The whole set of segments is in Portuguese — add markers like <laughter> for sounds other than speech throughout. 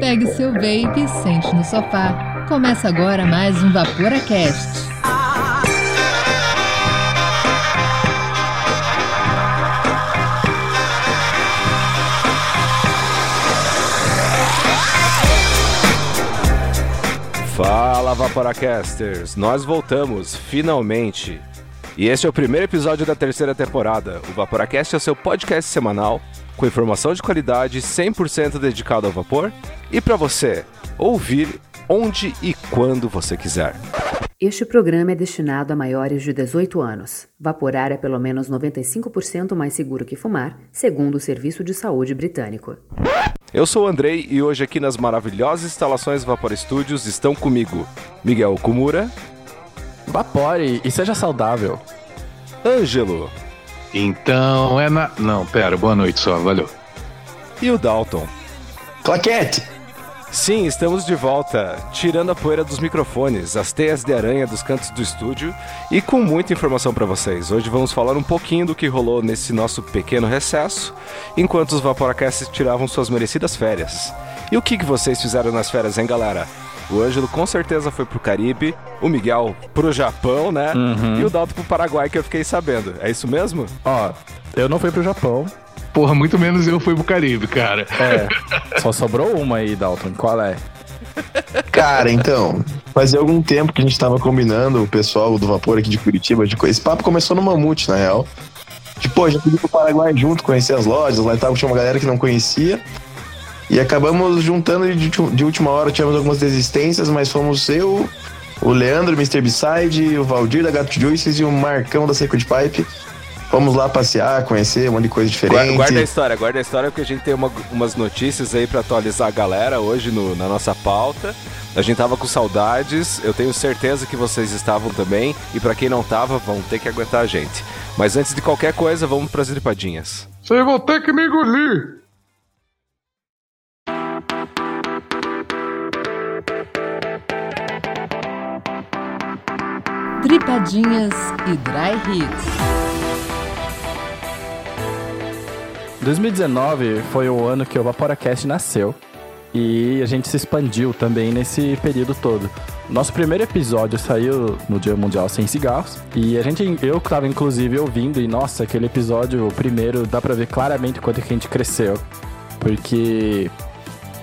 Pegue seu vape e sente no sofá. Começa agora mais um VaporaCast. Fala Vaporacasters, nós voltamos, finalmente. E este é o primeiro episódio da terceira temporada. O Vaporacast é o seu podcast semanal com informação de qualidade 100% dedicado ao vapor e para você ouvir onde e quando você quiser. Este programa é destinado a maiores de 18 anos. Vaporar é pelo menos 95% mais seguro que fumar, segundo o Serviço de Saúde Britânico. Eu sou o Andrei e hoje aqui nas maravilhosas instalações Vapor Studios estão comigo Miguel Kumura. Vapore e seja saudável. Ângelo. Então é na. Não, pera, boa noite só, valeu. E o Dalton. Claquete! Sim, estamos de volta, tirando a poeira dos microfones, as teias de aranha dos cantos do estúdio e com muita informação para vocês. Hoje vamos falar um pouquinho do que rolou nesse nosso pequeno recesso, enquanto os Vaporacasts tiravam suas merecidas férias. E o que, que vocês fizeram nas férias, hein, galera? O Ângelo com certeza foi pro Caribe, o Miguel pro Japão, né? Uhum. E o Dalton pro Paraguai, que eu fiquei sabendo. É isso mesmo? Ó, eu não fui pro Japão. Porra, muito menos eu fui pro Caribe, cara. É, só sobrou uma aí, Dalton. Qual é? Cara, então, fazia algum tempo que a gente tava combinando, o pessoal do Vapor aqui de Curitiba, de... esse papo começou no Mamute, na real. De, pô, já fui pro Paraguai junto, conhecer as lojas, lá e tal, tinha uma galera que não conhecia. E acabamos juntando de, de última hora, tivemos algumas desistências, mas fomos eu, o Leandro, Mr. Beside, o Valdir da Gato Juices e o Marcão da Seco de Pipe. Fomos lá passear, conhecer um monte de coisa Guarda, diferente. guarda a história, guarda a história, porque a gente tem uma- umas notícias aí pra atualizar a galera hoje no- na nossa pauta. A gente tava com saudades, eu tenho certeza que vocês estavam também, e pra quem não tava, vão ter que aguentar a gente. Mas antes de qualquer coisa, vamos pras dripadinhas. Vocês vão ter que me engolir. Dripadinhas e Dry Hits. 2019 foi o ano que o VaporaCast nasceu. E a gente se expandiu também nesse período todo. Nosso primeiro episódio saiu no Dia Mundial Sem Cigarros. E a gente, eu tava inclusive ouvindo, e nossa, aquele episódio, primeiro, dá pra ver claramente quanto que a gente cresceu. Porque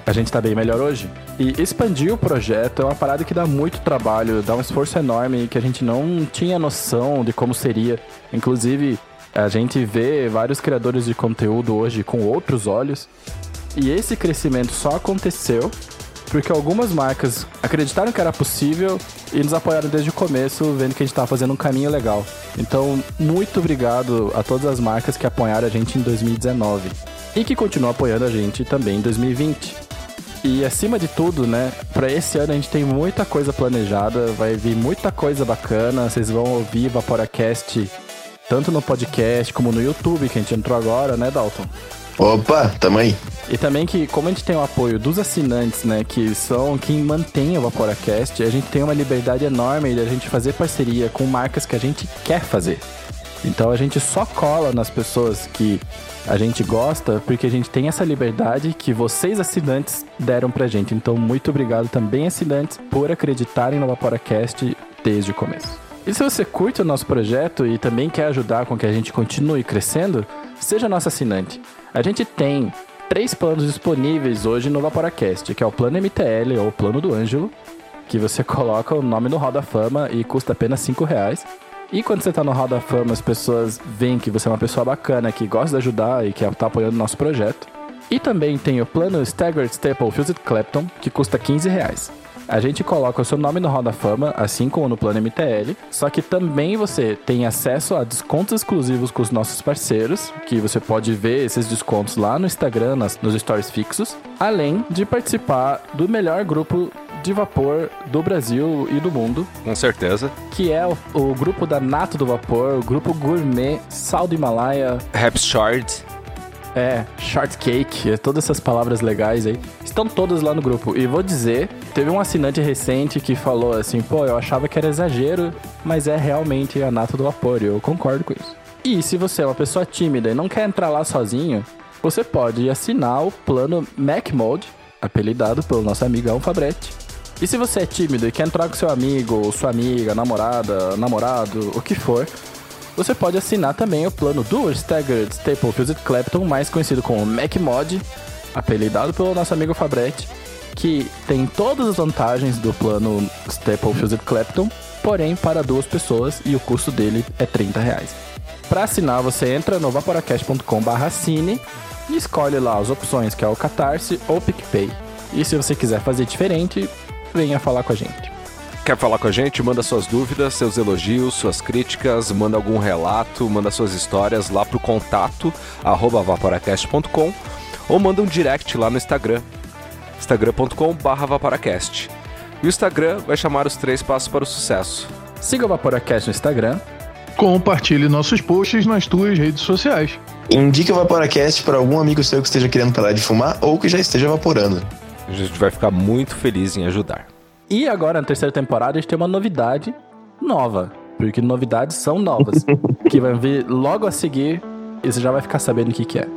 a gente tá bem melhor hoje. E expandir o projeto é uma parada que dá muito trabalho, dá um esforço enorme que a gente não tinha noção de como seria. Inclusive, a gente vê vários criadores de conteúdo hoje com outros olhos. E esse crescimento só aconteceu porque algumas marcas acreditaram que era possível e nos apoiaram desde o começo, vendo que a gente estava fazendo um caminho legal. Então, muito obrigado a todas as marcas que apoiaram a gente em 2019 e que continuam apoiando a gente também em 2020. E acima de tudo, né, para esse ano a gente tem muita coisa planejada, vai vir muita coisa bacana, vocês vão ouvir VaporaCast tanto no podcast como no YouTube, que a gente entrou agora, né, Dalton? Opa, tamo aí. E também que, como a gente tem o apoio dos assinantes, né, que são quem mantém o VaporaCast, a gente tem uma liberdade enorme de a gente fazer parceria com marcas que a gente quer fazer. Então a gente só cola nas pessoas que a gente gosta porque a gente tem essa liberdade que vocês assinantes deram pra gente. Então muito obrigado também assinantes por acreditarem no VaporaCast desde o começo. E se você curte o nosso projeto e também quer ajudar com que a gente continue crescendo, seja nosso assinante. A gente tem três planos disponíveis hoje no VaporaCast, que é o plano MTL ou o plano do Ângelo, que você <laughs> coloca o nome no Roda Fama e custa apenas 5 reais. E quando você tá no Hall da Fama, as pessoas veem que você é uma pessoa bacana, que gosta de ajudar e que tá apoiando o nosso projeto. E também tem o plano Staggered Staple Fused Clapton, que custa 15 reais. A gente coloca o seu nome no Hall da Fama, assim como no plano MTL, só que também você tem acesso a descontos exclusivos com os nossos parceiros, que você pode ver esses descontos lá no Instagram, nas- nos stories fixos, além de participar do melhor grupo de vapor do Brasil e do mundo, Com certeza. que é o, o grupo da Nato do Vapor, o grupo Gourmet, Sal do Himalaia, Raps Shard. é, Shortcake, é, todas essas palavras legais aí, estão todas lá no grupo. E vou dizer, teve um assinante recente que falou assim, pô, eu achava que era exagero, mas é realmente a Nato do Vapor, e eu concordo com isso. E se você é uma pessoa tímida e não quer entrar lá sozinho, você pode assinar o plano Mac Mode, apelidado pelo nosso amigão Fabretti. E se você é tímido e quer entrar com seu amigo, sua amiga, namorada, namorado, o que for, você pode assinar também o plano Dual Staggered Staple Clapton, mais conhecido como Mac Mod, apelidado pelo nosso amigo Fabretti, que tem todas as vantagens do plano Staple Fused Clapton, porém para duas pessoas e o custo dele é 30 reais. Para assinar, você entra no vaporacast.com/assine e escolhe lá as opções que é o Catarse ou PicPay. E se você quiser fazer diferente, venha falar com a gente. Quer falar com a gente? Manda suas dúvidas, seus elogios, suas críticas, manda algum relato, manda suas histórias lá pro contato arroba vaporacast.com ou manda um direct lá no Instagram, instagram.com vaporacast. E o Instagram vai chamar os três passos para o sucesso. Siga o Vaporacast no Instagram. Compartilhe nossos posts nas tuas redes sociais. Indique o Vaporacast para algum amigo seu que esteja querendo parar de fumar ou que já esteja evaporando. A gente vai ficar muito feliz em ajudar. E agora, na terceira temporada, a gente tem uma novidade nova. Porque novidades são novas. <laughs> que vai vir logo a seguir e você já vai ficar sabendo o que, que é.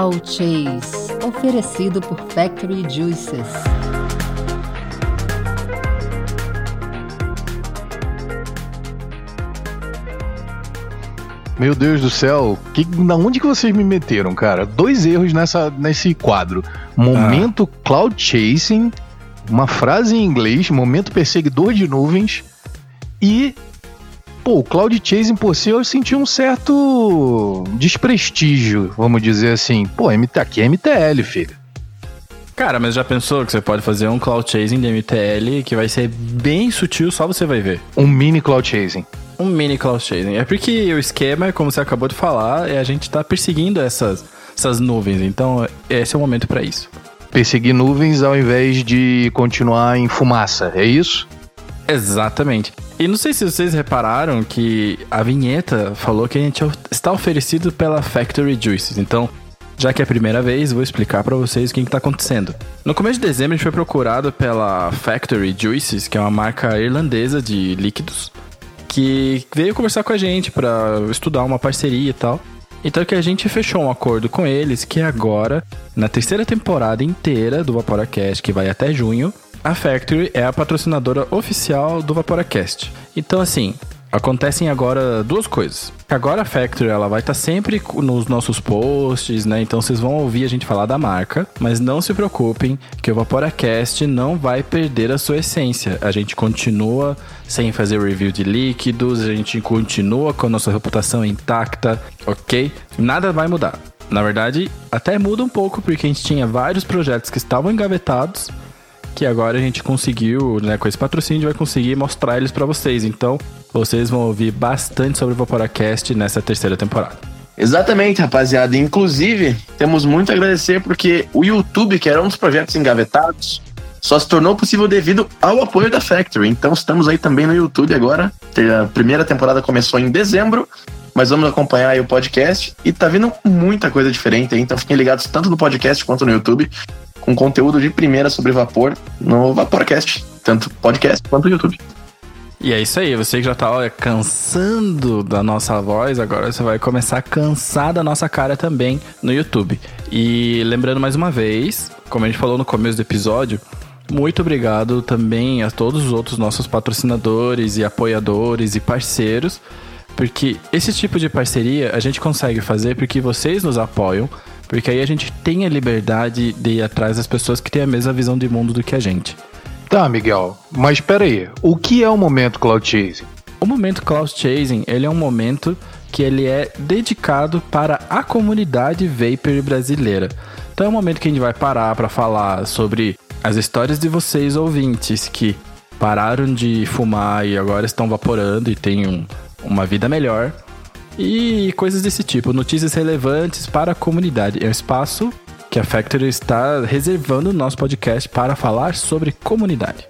Cloud Chase, oferecido por Factory Juices. Meu Deus do céu, que, na onde que vocês me meteram, cara? Dois erros nessa, nesse quadro. Momento cloud chasing, uma frase em inglês, momento perseguidor de nuvens e pô, o cloud chasing por si eu senti um certo desprestígio, vamos dizer assim. Pô, MT, aqui é MTL, filho. Cara, mas já pensou que você pode fazer um cloud chasing de MTL que vai ser bem sutil, só você vai ver. Um mini cloud chasing. Um mini cloud chasing. É porque o esquema, como você acabou de falar, é a gente tá perseguindo essas, essas nuvens. Então, esse é o momento para isso. Perseguir nuvens ao invés de continuar em fumaça, é isso? Exatamente. E não sei se vocês repararam que a vinheta falou que a gente está oferecido pela Factory Juices. Então, já que é a primeira vez, vou explicar para vocês o que está acontecendo. No começo de dezembro, a gente foi procurado pela Factory Juices, que é uma marca irlandesa de líquidos, que veio conversar com a gente para estudar uma parceria e tal. Então que a gente fechou um acordo com eles que agora, na terceira temporada inteira do Vaporacast, que vai até junho, a Factory é a patrocinadora oficial do Vaporacast. Então, assim, acontecem agora duas coisas. Agora a Factory ela vai estar sempre nos nossos posts, né? Então vocês vão ouvir a gente falar da marca, mas não se preocupem que o Vaporacast não vai perder a sua essência. A gente continua sem fazer review de líquidos, a gente continua com a nossa reputação intacta, ok? Nada vai mudar. Na verdade, até muda um pouco porque a gente tinha vários projetos que estavam engavetados que agora a gente conseguiu, né, com esse patrocínio, vai conseguir mostrar eles para vocês. Então, vocês vão ouvir bastante sobre o Vaporacast nessa terceira temporada. Exatamente, rapaziada. Inclusive, temos muito a agradecer porque o YouTube, que era um dos projetos engavetados, só se tornou possível devido ao apoio da Factory. Então, estamos aí também no YouTube agora. A primeira temporada começou em dezembro, mas vamos acompanhar aí o podcast. E tá vindo muita coisa diferente aí, então fiquem ligados tanto no podcast quanto no YouTube com conteúdo de primeira sobre vapor no Vaporcast, tanto podcast quanto YouTube. E é isso aí, você que já tá olha, cansando da nossa voz, agora você vai começar a cansar da nossa cara também no YouTube. E lembrando mais uma vez, como a gente falou no começo do episódio, muito obrigado também a todos os outros nossos patrocinadores e apoiadores e parceiros, porque esse tipo de parceria a gente consegue fazer porque vocês nos apoiam, porque aí a gente tem a liberdade de ir atrás das pessoas que têm a mesma visão de mundo do que a gente. Tá, Miguel, mas espera aí. O que é o momento cloud chasing? O momento cloud chasing, ele é um momento que ele é dedicado para a comunidade vapor brasileira. Então é um momento que a gente vai parar para falar sobre as histórias de vocês ouvintes que pararam de fumar e agora estão vaporando e têm um, uma vida melhor. E coisas desse tipo, notícias relevantes para a comunidade. É um espaço que a Factory está reservando no nosso podcast para falar sobre comunidade.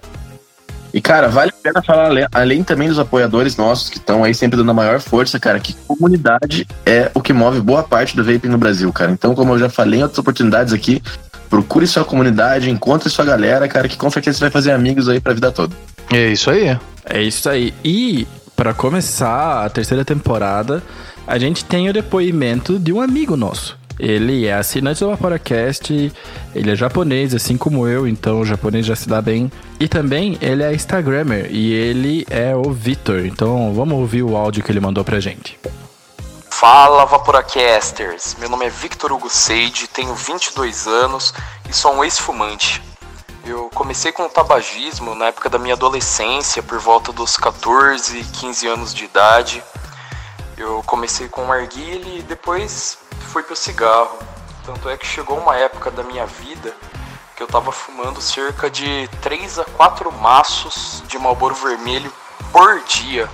E, cara, vale a pena falar, além, além também dos apoiadores nossos que estão aí sempre dando a maior força, cara, que comunidade é o que move boa parte do vaping no Brasil, cara. Então, como eu já falei em outras oportunidades aqui, procure sua comunidade, encontre sua galera, cara, que com certeza você vai fazer amigos aí pra vida toda. É isso aí. É isso aí. E para começar a terceira temporada, a gente tem o depoimento de um amigo nosso. Ele é assinante do Vaporacast, ele é japonês, assim como eu, então o japonês já se dá bem. E também ele é Instagrammer e ele é o Vitor. Então vamos ouvir o áudio que ele mandou pra gente. Fala Vaporacasters, meu nome é Victor Hugo Seide, tenho 22 anos e sou um ex-fumante. Eu comecei com o tabagismo na época da minha adolescência, por volta dos 14, 15 anos de idade. Eu comecei com o narguile e depois fui pro cigarro. Tanto é que chegou uma época da minha vida que eu tava fumando cerca de 3 a 4 maços de Marlboro Vermelho por dia.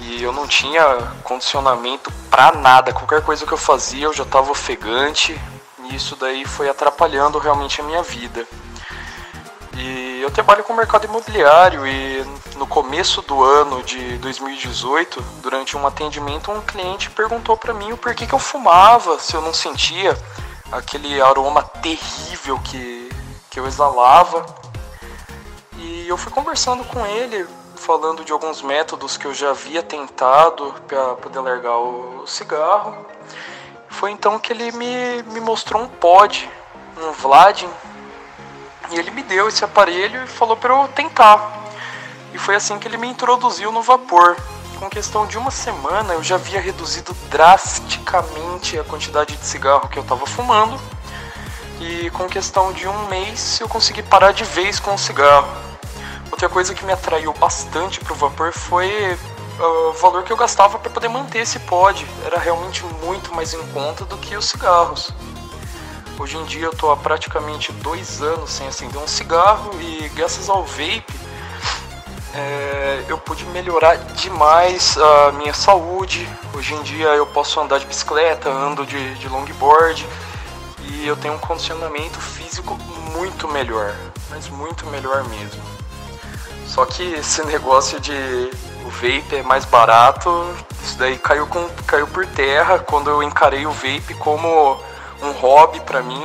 E eu não tinha condicionamento pra nada. Qualquer coisa que eu fazia eu já tava ofegante. E isso daí foi atrapalhando realmente a minha vida. E eu trabalho com o mercado imobiliário e no começo do ano de 2018, durante um atendimento, um cliente perguntou para mim o porquê que eu fumava, se eu não sentia aquele aroma terrível que, que eu exalava. E eu fui conversando com ele, falando de alguns métodos que eu já havia tentado para poder largar o cigarro. Foi então que ele me, me mostrou um pod, um Vladin, e ele me deu esse aparelho e falou para eu tentar. E foi assim que ele me introduziu no vapor. Com questão de uma semana eu já havia reduzido drasticamente a quantidade de cigarro que eu estava fumando. E com questão de um mês eu consegui parar de vez com o cigarro. Outra coisa que me atraiu bastante para o vapor foi uh, o valor que eu gastava para poder manter esse pod. Era realmente muito mais em conta do que os cigarros. Hoje em dia eu tô há praticamente dois anos sem acender um cigarro e graças ao vape é, eu pude melhorar demais a minha saúde. Hoje em dia eu posso andar de bicicleta, ando de, de longboard e eu tenho um condicionamento físico muito melhor, mas muito melhor mesmo. Só que esse <laughs> negócio de o vape é mais barato, isso daí caiu, com, caiu por terra quando eu encarei o vape como um hobby para mim.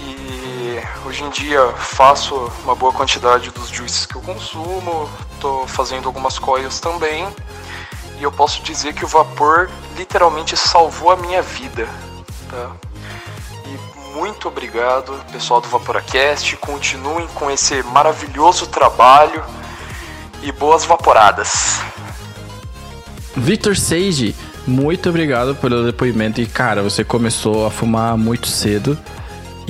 E hoje em dia faço uma boa quantidade dos juices que eu consumo, tô fazendo algumas coils também. E eu posso dizer que o vapor literalmente salvou a minha vida, tá? E muito obrigado, pessoal do Vaporacast. Continuem com esse maravilhoso trabalho e boas vaporadas. Victor Sage muito obrigado pelo depoimento. E, cara, você começou a fumar muito cedo.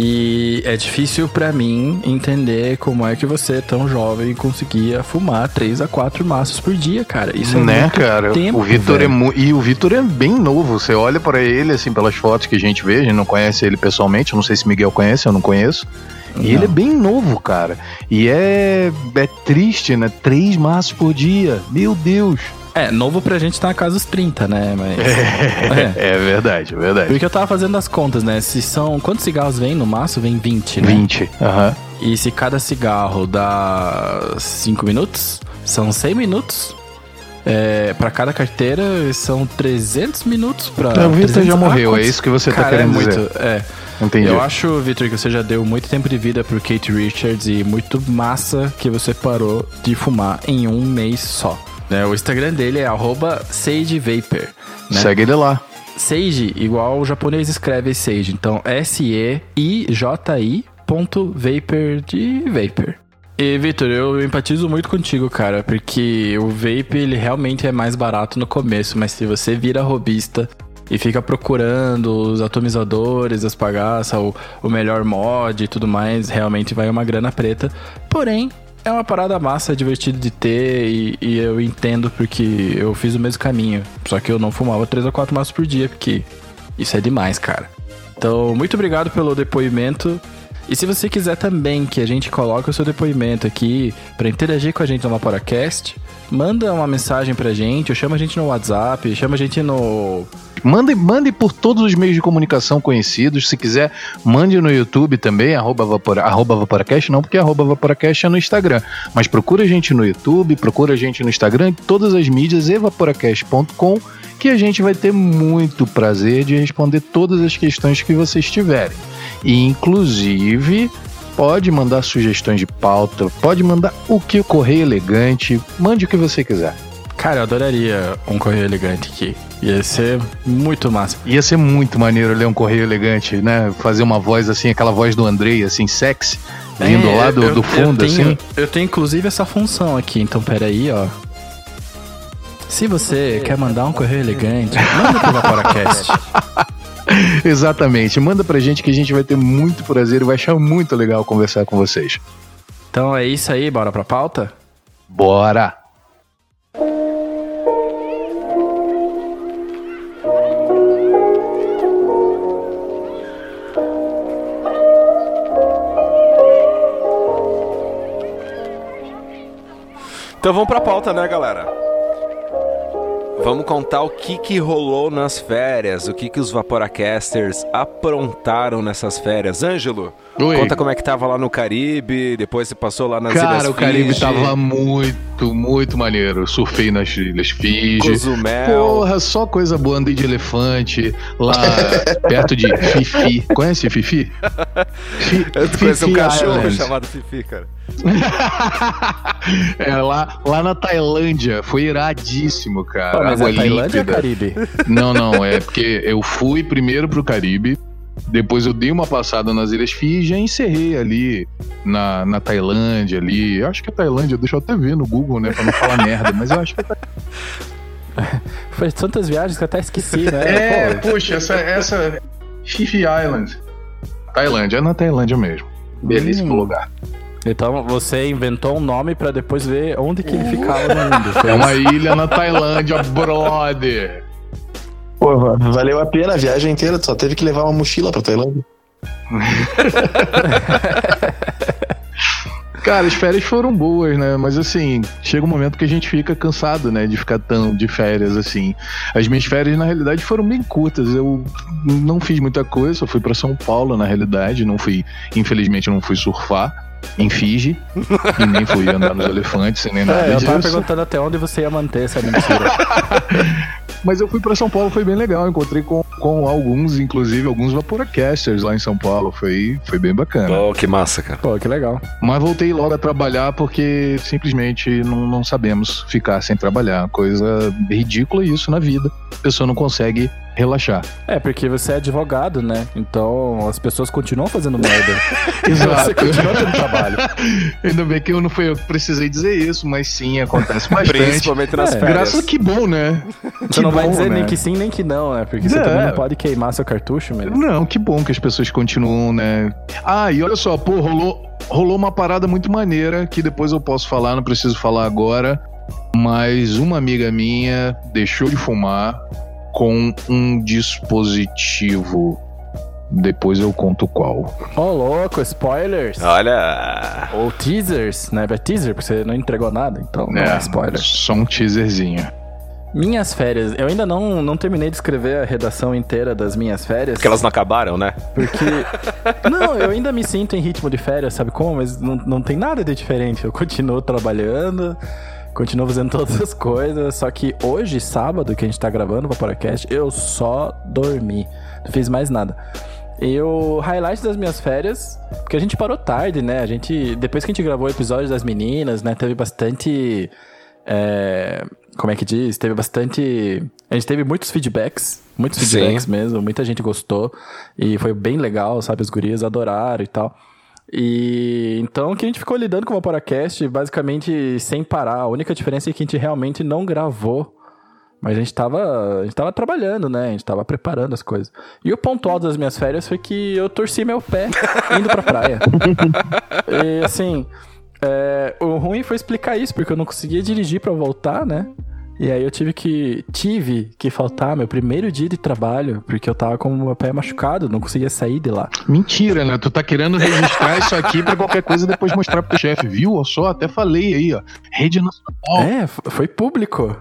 E é difícil para mim entender como é que você, tão jovem, conseguia fumar 3 a 4 maços por dia, cara. Isso é né, muito cara? tempo, o Vitor é mu- e o Vitor é bem novo. Você olha para ele assim pelas fotos que a gente vê, a gente não conhece ele pessoalmente, eu não sei se Miguel conhece, eu não conheço. E Não. ele é bem novo, cara. E é é triste, né? Três maços por dia. Meu Deus. É, novo pra gente tá na casa dos 30, né? Mas. <laughs> É. É, verdade, é verdade. Porque eu tava fazendo as contas, né? Se são. Quantos cigarros vem no maço? Vem 20, né? 20. Aham. E se cada cigarro dá 5 minutos, são 100 minutos. É, para cada carteira são 300 minutos pra. É, o Vitor 300 já morreu, quantos- é isso que você tá Cara, querendo é dizer. muito, É. Entendi. Eu acho, Victor, que você já deu muito tempo de vida pro Kate Richards e muito massa que você parou de fumar em um mês só. Né? O Instagram dele é arroba SageVapor. Né? Segue ele lá. Sage, igual o japonês escreve Sage. Então, S-E-I-J-I ponto vapor de vapor. E, Vitor, eu empatizo muito contigo, cara, porque o vape, ele realmente é mais barato no começo, mas se você vira robista e fica procurando os atomizadores, as pagaças, o, o melhor mod e tudo mais, realmente vai uma grana preta. Porém, é uma parada massa, divertido de ter e, e eu entendo porque eu fiz o mesmo caminho. Só que eu não fumava 3 ou 4 maços por dia, porque isso é demais, cara. Então, muito obrigado pelo depoimento. E se você quiser também que a gente coloque o seu depoimento aqui para interagir com a gente no Vaporacast, manda uma mensagem pra gente, ou chama a gente no WhatsApp, chama a gente no. Mande, mande por todos os meios de comunicação conhecidos. Se quiser, mande no YouTube também, arroba, vapora, arroba Vaporacast, não porque arroba Vaporacast é no Instagram. Mas procura a gente no YouTube, procura a gente no Instagram, todas as mídias, evaporacast.com, que a gente vai ter muito prazer de responder todas as questões que vocês tiverem. E, inclusive, pode mandar sugestões de pauta, pode mandar o que correio elegante, mande o que você quiser. Cara, eu adoraria um correio elegante aqui. Ia ser muito massa. Ia ser muito maneiro ler um correio elegante, né? Fazer uma voz assim, aquela voz do Andrei, assim, sexy, vindo É, lá do, eu- do fundo, eu tenho, assim. Eu tenho inclusive essa função aqui, então peraí, ó. Se você quer mandar um correio elegante, manda pro Vaporacast. <laughs> <laughs> Exatamente. Manda pra gente que a gente vai ter muito prazer e vai achar muito legal conversar com vocês. Então é isso aí, bora pra pauta? Bora! Então vamos pra pauta, né, galera? Vamos contar o que que rolou nas férias, o que que os Vaporacasters aprontaram nessas férias. Ângelo, Oi. conta como é que tava lá no Caribe, depois você passou lá nas Ilhas Cara, o Caribe Fiji, tava muito, muito maneiro. Surfei nas Ilhas Fiji. Cozumel. Porra, só coisa boa. Andei de elefante lá <laughs> perto de Fifi. Conhece Fifi? Fi- Eu conheci um cachorro Island. chamado Fifi, cara. <laughs> É, lá, lá na Tailândia. Foi iradíssimo, cara. Pô, mas Água é Tailândia ou. Caribe? Não, não, é porque eu fui primeiro pro Caribe, depois eu dei uma passada nas Ilhas Fiji e encerrei ali na, na Tailândia ali. Eu acho que é Tailândia, deixa eu até ver no Google, né, pra não falar merda, mas eu acho que é <laughs> Foi tantas viagens que eu até esqueci, né? É, Pô, puxa, essa, essa Fifi Island. Tailândia, é na Tailândia mesmo. Belíssimo Hum. lugar. Então você inventou um nome pra depois ver onde que ele ficava no mundo. É uma ilha na Tailândia, brother. Pô, va- valeu a pena a viagem inteira, tu só teve que levar uma mochila pra Tailândia. <laughs> Cara, as férias foram boas, né? Mas assim, chega um momento que a gente fica cansado, né? De ficar tão de férias assim. As minhas férias, na realidade, foram bem curtas. Eu não fiz muita coisa, só fui pra São Paulo, na realidade. Não fui, infelizmente, não fui surfar em Fiji. e nem fui andar nos elefantes, e nem nada É, eu tava disso. perguntando até onde você ia manter essa mentira. <laughs> Mas eu fui pra São Paulo, foi bem legal. Encontrei com, com alguns, inclusive, alguns Vaporacasters lá em São Paulo. Foi, foi bem bacana. Oh, que massa, cara. Pô, que legal. Mas voltei logo a trabalhar porque simplesmente não, não sabemos ficar sem trabalhar. Coisa ridícula isso na vida. A pessoa não consegue relaxar. É, porque você é advogado, né? Então as pessoas continuam fazendo merda. <laughs> Exato. Você continua tendo trabalho. <laughs> Ainda bem que eu não fui eu que precisei dizer isso, mas sim, acontece <laughs> bastante. Principalmente nas É. férias. Graças que bom, né? Você não vai bom, dizer né? nem que sim, nem que não, né? Porque você É. também não pode queimar seu cartucho mesmo. Não, que bom que as pessoas continuam, né? Ah, e olha só, pô, rolou, rolou uma parada muito maneira que depois eu posso falar, não preciso falar agora. Mas uma amiga minha deixou de fumar com um dispositivo. Depois eu conto qual. Ô, louco, spoilers. Olha. Ou teasers, né? É teaser, porque você não entregou nada, então não é spoiler. Só um teaserzinho. Minhas férias, eu ainda não, não terminei de escrever a redação inteira das minhas férias. Porque elas não acabaram, né? Porque. <laughs> não, eu ainda me sinto em ritmo de férias, sabe como? Mas não, não tem nada de diferente. Eu continuo trabalhando, continuo fazendo todas as coisas. Só que hoje, sábado, que a gente tá gravando o Vaporacast, eu só dormi. Não fiz mais nada. E o highlight das minhas férias, porque a gente parou tarde, né? A gente. Depois que a gente gravou o episódio das meninas, né? Teve bastante. é, como é que diz? Teve bastante. A gente teve muitos feedbacks. Muitos Sim. feedbacks mesmo. Muita gente gostou. E foi bem legal, sabe? As gurias adoraram e tal. E então que a gente ficou lidando com o Vaporacast basicamente sem parar. A única diferença é que a gente realmente não gravou. Mas a gente tava, a gente tava trabalhando, né? A gente tava preparando as coisas. E o ponto alto das minhas férias foi que eu torci meu pé indo pra praia. <laughs> e assim, é, o ruim foi explicar isso, porque eu não conseguia dirigir pra voltar, né? E aí eu tive que tive que faltar meu primeiro dia de trabalho, porque eu tava com o meu pé machucado, não conseguia sair de lá. Mentira, né? Tu tá querendo registrar isso aqui pra qualquer coisa depois mostrar pro chefe, viu? Ó só, até falei aí, ó. Rede Nacional. É, foi público.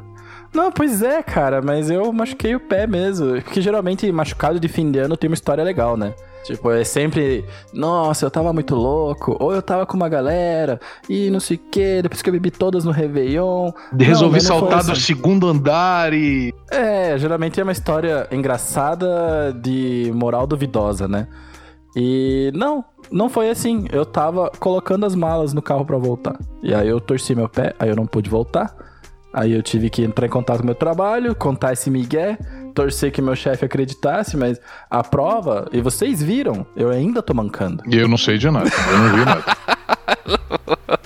Não, pois é, cara, mas eu machuquei o pé mesmo. Porque geralmente machucado de fim de ano tem uma história legal, né? Tipo, é sempre, nossa, eu tava muito louco, ou eu tava com uma galera, e não sei o que, depois que eu bebi todas no Réveillon. Resolvi Não, foi saltar do assim. segundo andar e. É, geralmente é uma história engraçada de moral duvidosa, né? E não, não foi assim. Eu tava colocando as malas no carro pra voltar. E aí eu torci meu pé, aí eu não pude voltar. Aí eu tive que entrar em contato com o meu trabalho, contar esse migué, torcer que meu chefe acreditasse, mas a prova, e vocês viram, eu ainda tô mancando. E eu não sei de nada. Eu não vi nada.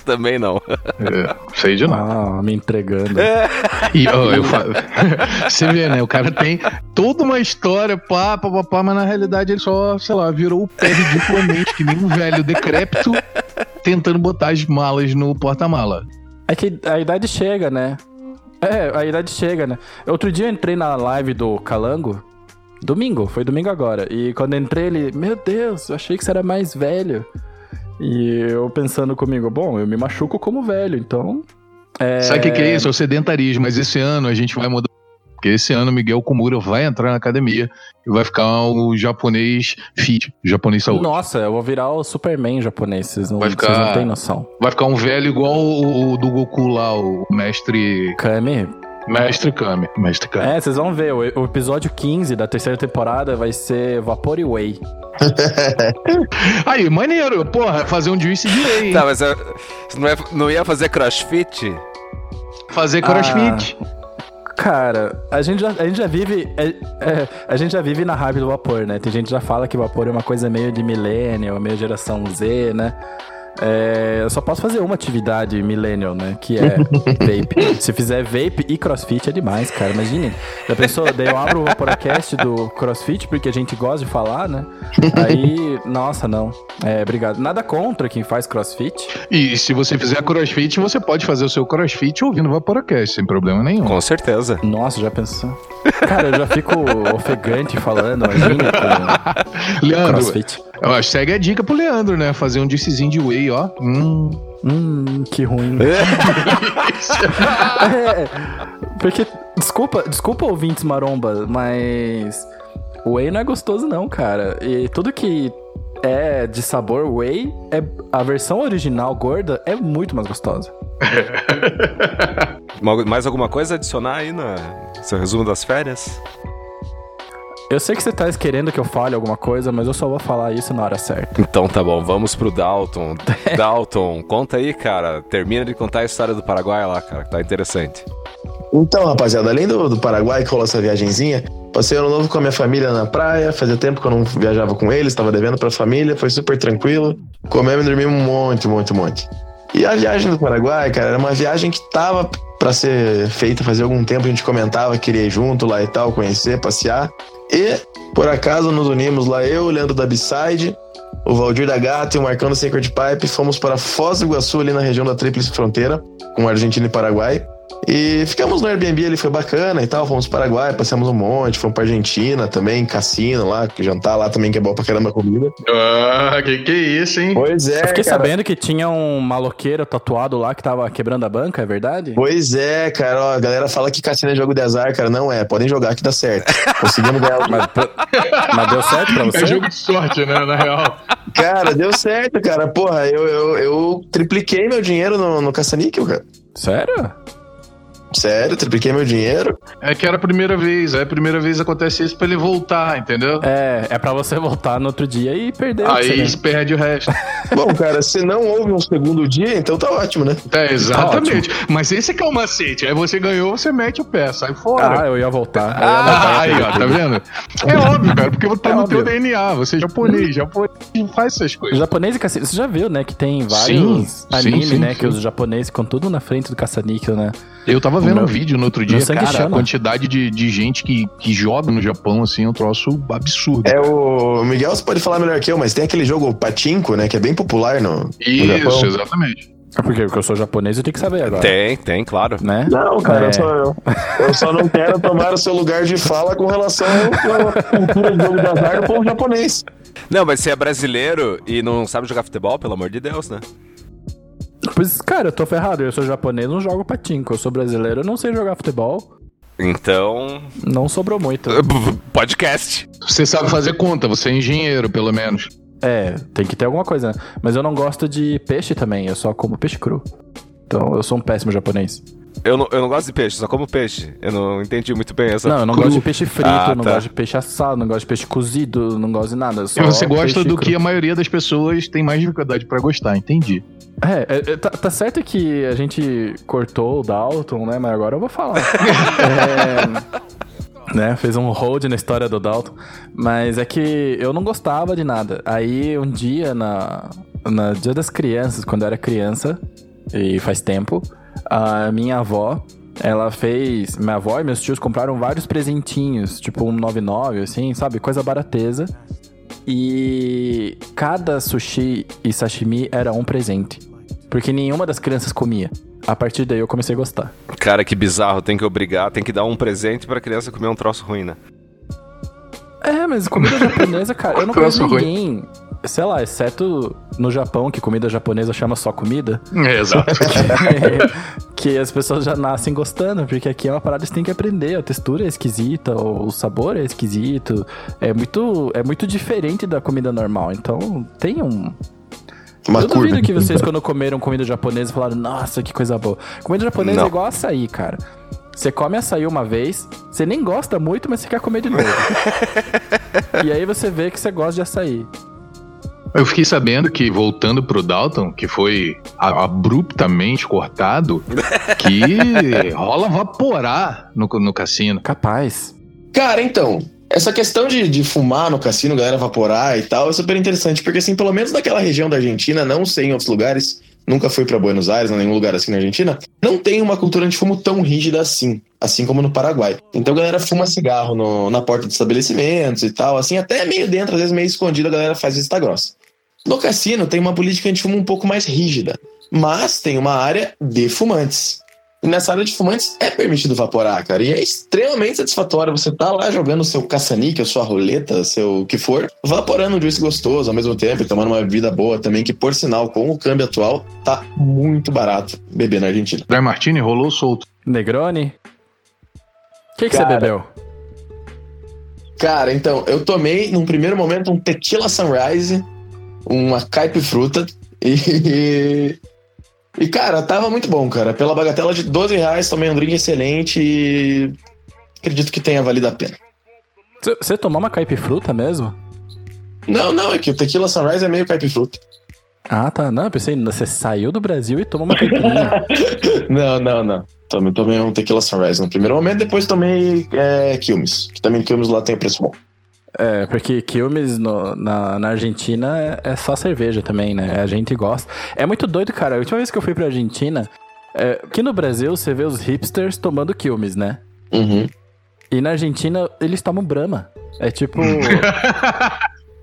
<laughs> Também não. É, sei de nada. Ah, me entregando. E ó, eu fa... <laughs> Você vê, né? O cara tem toda uma história, pá, pá, pá, pá, mas na realidade ele só, sei lá, virou o pé ridiculamente, que nem um velho decrépito tentando botar as malas no porta-mala. É que a idade chega, né? É, a idade chega, né? Outro dia eu entrei na live do Calango. Domingo, foi domingo agora. E quando entrei, ele, meu Deus, eu achei que você era mais velho. E eu pensando comigo, bom, eu me machuco como velho, então. É... Sabe o que, que é isso? É o sedentarismo, mas esse ano a gente vai mudar. Porque esse ano Miguel Kumura vai entrar na academia e vai ficar o japonês fit, o japonês saúde. Nossa, eu vou virar o Superman japonês, vocês não, Vai vocês ficar- não têm noção. Vai ficar um velho igual o, o do Goku lá, o mestre. Kami, Mestre Kami. Mestre Kami. é, vocês vão ver, o, o episódio 15 da terceira temporada vai ser Vapor e Whey. <laughs> Aí, maneiro, porra, fazer um juice de whey. hein? Tá, mas você não, é- não ia fazer crossfit? Fazer crossfit. Cara, a gente já, a gente já vive. é- é, a gente já vive na hype do vapor, né? Tem gente que já fala que vapor é uma coisa meio de millennial, meio geração Z, né? É, eu só posso fazer uma atividade millennial, né? Que é <laughs> vape. Se fizer vape e crossfit é demais, cara. Imagine. Já pensou? Daí eu abro o Vaporacast do crossfit, porque a gente gosta de falar, né? Aí, nossa, não. É, obrigado. Nada contra quem faz crossfit. E se você fizer crossfit, você pode fazer o seu crossfit ouvindo o Vaporacast, sem problema nenhum. Com certeza. Nossa, já pensou? Cara, eu já fico ofegante falando, imagina. <laughs> Leandro, crossfit. Ó, segue a dica pro Leandro, né? Fazer um juicezinho de whey, ó. Hum. Hum, que ruim. É, porque, desculpa, desculpa ouvintes maromba, mas o whey não é gostoso não, cara. E tudo que é de sabor whey, é, a versão original gorda é muito mais gostosa. <laughs> Ma- Mais alguma coisa a adicionar aí no seu resumo das férias? Eu sei que você tá querendo que eu fale alguma coisa, mas eu só vou falar isso na hora certa. Então tá bom, vamos pro Dalton. <laughs> Dalton, conta aí, cara. Termina de contar a história do Paraguai lá, cara, que tá interessante. Então, rapaziada, além do, do Paraguai que rolou essa viagenzinha, passei ano novo com a minha família na praia. Fazia tempo que eu não viajava com eles, tava devendo pra família, foi super tranquilo. Comemos e dormimos um monte, um monte, um monte. E a viagem do Paraguai, cara, era uma viagem que tava pra ser feita fazia algum tempo, a gente comentava, queria ir junto lá e tal, conhecer, passear. E, por acaso, nos unimos lá, eu, Leandro da B-Side, o Valdir da Gata e o Marcão do Sacred Pipe, fomos para Foz do Iguaçu, ali na região da Tríplice Fronteira, com Argentina e Paraguai. E ficamos no Airbnb, ele foi bacana e tal. Fomos para Paraguai, passeamos um monte, fomos pra Argentina também, cassino lá, jantar lá também, que é bom pra caramba a comida. Ah, que que é isso, hein? Pois é, Eu fiquei cara. sabendo que tinha um maloqueiro tatuado lá que tava quebrando a banca, é verdade? Pois é, cara, ó, a galera fala que cassino é jogo de azar, cara. Não é, podem jogar que dá certo. Conseguimos ganhar o <laughs> Mas, mas deu certo pra É você? jogo de sorte, né? Na real. Cara, deu certo, cara. Porra, eu, eu, eu tripliquei meu dinheiro no, no caça-níquel, cara. Sério? Sério, tripliquei meu dinheiro. É que era a primeira vez. Aí a primeira vez acontece isso pra ele voltar, entendeu? É, é pra você voltar no outro dia e perder. o Aí você perde o resto. <laughs> Bom, cara, se não houve um segundo dia, então tá ótimo, né? É, exatamente. Mas esse que é o macete. Aí você ganhou, você mete o pé, sai fora. Ah, eu ia voltar. Eu ia Ah, aí, ó, tá vendo? É óbvio, cara, porque tá É no teu óbvio. DNA. Você é japonês, japonês faz essas O coisas. japonês e caça Você já viu, né? Que tem vários Sim, animes, sim, sim, né? sim. Que os japoneses ficam tudo na frente do caça-níquel, né? Eu tava vendo um vídeo no outro dia, cara, chama. a quantidade de, de gente que, que joga no Japão, assim, é um troço absurdo. É o Miguel, você pode falar melhor que eu, mas tem aquele jogo Patinco, né? Que é bem popular no, no Isso, Japão. exatamente. É porque, porque eu sou japonês eu tenho que saber agora. Tem, tem, claro. Né? Não, cara, É. eu, só, eu, eu só não quero tomar o seu lugar de fala com relação à cultura do jogo de azar do povo japonês. Não, mas você é brasileiro e não sabe jogar futebol, pelo amor de Deus, né? Pois, cara, eu tô ferrado. Eu sou japonês, não jogo patinco. Eu sou brasileiro, eu não sei jogar futebol. Então. Não sobrou muito. <laughs> Podcast. Você sabe fazer conta, você é engenheiro, pelo menos. É, tem que ter alguma coisa, né? Mas eu não gosto de peixe também, eu só como peixe cru. Então eu sou um péssimo japonês. Eu não, eu não gosto de peixe, só como peixe. Eu não entendi muito bem essa. Não, eu não cru. gosto de peixe frito, Ah, não tá. gosto de peixe assado, não gosto de peixe cozido, não gosto de nada. E Só você gosta do cru. que a maioria das pessoas tem mais dificuldade pra gostar, entendi. É, é, é, tá, tá certo que a gente cortou o Dalton, né? Mas agora eu vou falar. <laughs> É, né? Fez um hold na história do Dalton. Mas é que eu não gostava de nada. Aí um dia, na, na Dia das Crianças, quando eu era criança, e faz tempo, a minha avó. Ela fez. Minha avó e meus tios compraram vários presentinhos, tipo um 99, assim, sabe? Coisa barateza. E cada sushi e sashimi era um presente. Porque nenhuma das crianças comia. A partir daí eu comecei a gostar. Cara, que bizarro. Tem que obrigar, tem que dar um presente pra criança comer um troço ruim, né? É, mas comida japonesa, cara, eu não conheço ruim. ninguém. Sei lá, exceto no Japão, que comida japonesa chama só comida. É, exato. <laughs> que as pessoas já nascem gostando, porque aqui é uma parada que você tem que aprender. A textura é esquisita, o sabor é esquisito. É muito, é muito diferente da comida normal. Então tem um. Uma eu duvido curva. que vocês, quando comeram comida japonesa, falaram, nossa, que coisa boa. Comida japonesa Não. é igual açaí, cara. Você come açaí uma vez, você nem gosta muito, mas você quer comer de novo. <laughs> e aí você vê que você gosta de açaí. Eu fiquei sabendo que, voltando pro Dalton, que foi abruptamente cortado, que <laughs> rola vaporar no, no cassino. Capaz. Cara, então, essa questão de, de fumar no cassino, galera vaporar e tal, é super interessante, porque assim, pelo menos naquela região da Argentina, não sei em outros lugares, nunca fui pra Buenos Aires, ou nenhum lugar assim na Argentina, não tem uma cultura de fumo tão rígida assim, assim como no Paraguai. Então a galera fuma cigarro no- na porta de estabelecimentos e tal, assim, até meio dentro, às vezes meio escondido, a galera faz vista grossa. No cassino tem uma política antifumo um pouco mais rígida, mas tem uma área de fumantes. E nessa área de fumantes é permitido vaporar, cara. E é extremamente satisfatório. Você tá lá jogando seu caça-níquel, sua roleta, seu o que for, vaporando um juice gostoso ao mesmo tempo e tomando uma bebida boa também, que por sinal, com o câmbio atual, tá muito barato beber na Argentina. Dry Martini rolou solto. Negroni? O que, que você Cara. bebeu? Cara, então, eu tomei num primeiro momento um tequila sunrise, uma caipifruta e. <laughs> E, cara, tava muito bom, cara. Pela bagatela de 12 reais, tomei um drink excelente e. Acredito que tenha valido a pena. Você- tomou uma caipifruta mesmo? Não, não, é que o tequila sunrise é meio caipifruta. Ah, tá. Não, eu pensei, você saiu do Brasil e tomou uma caipirinha. <laughs> Não, não, não. Tomei, tomei um tequila sunrise no primeiro momento, depois tomei é, Quilmes. Que também Quilmes lá tem preço bom. É, porque Quilmes no- na, na Argentina é, é só cerveja também, né? A gente gosta. É muito doido, cara. A última vez que eu fui pra Argentina, é, aqui no Brasil você vê os hipsters tomando Quilmes, né? Uhum. E na Argentina eles tomam Brahma. É tipo. <laughs>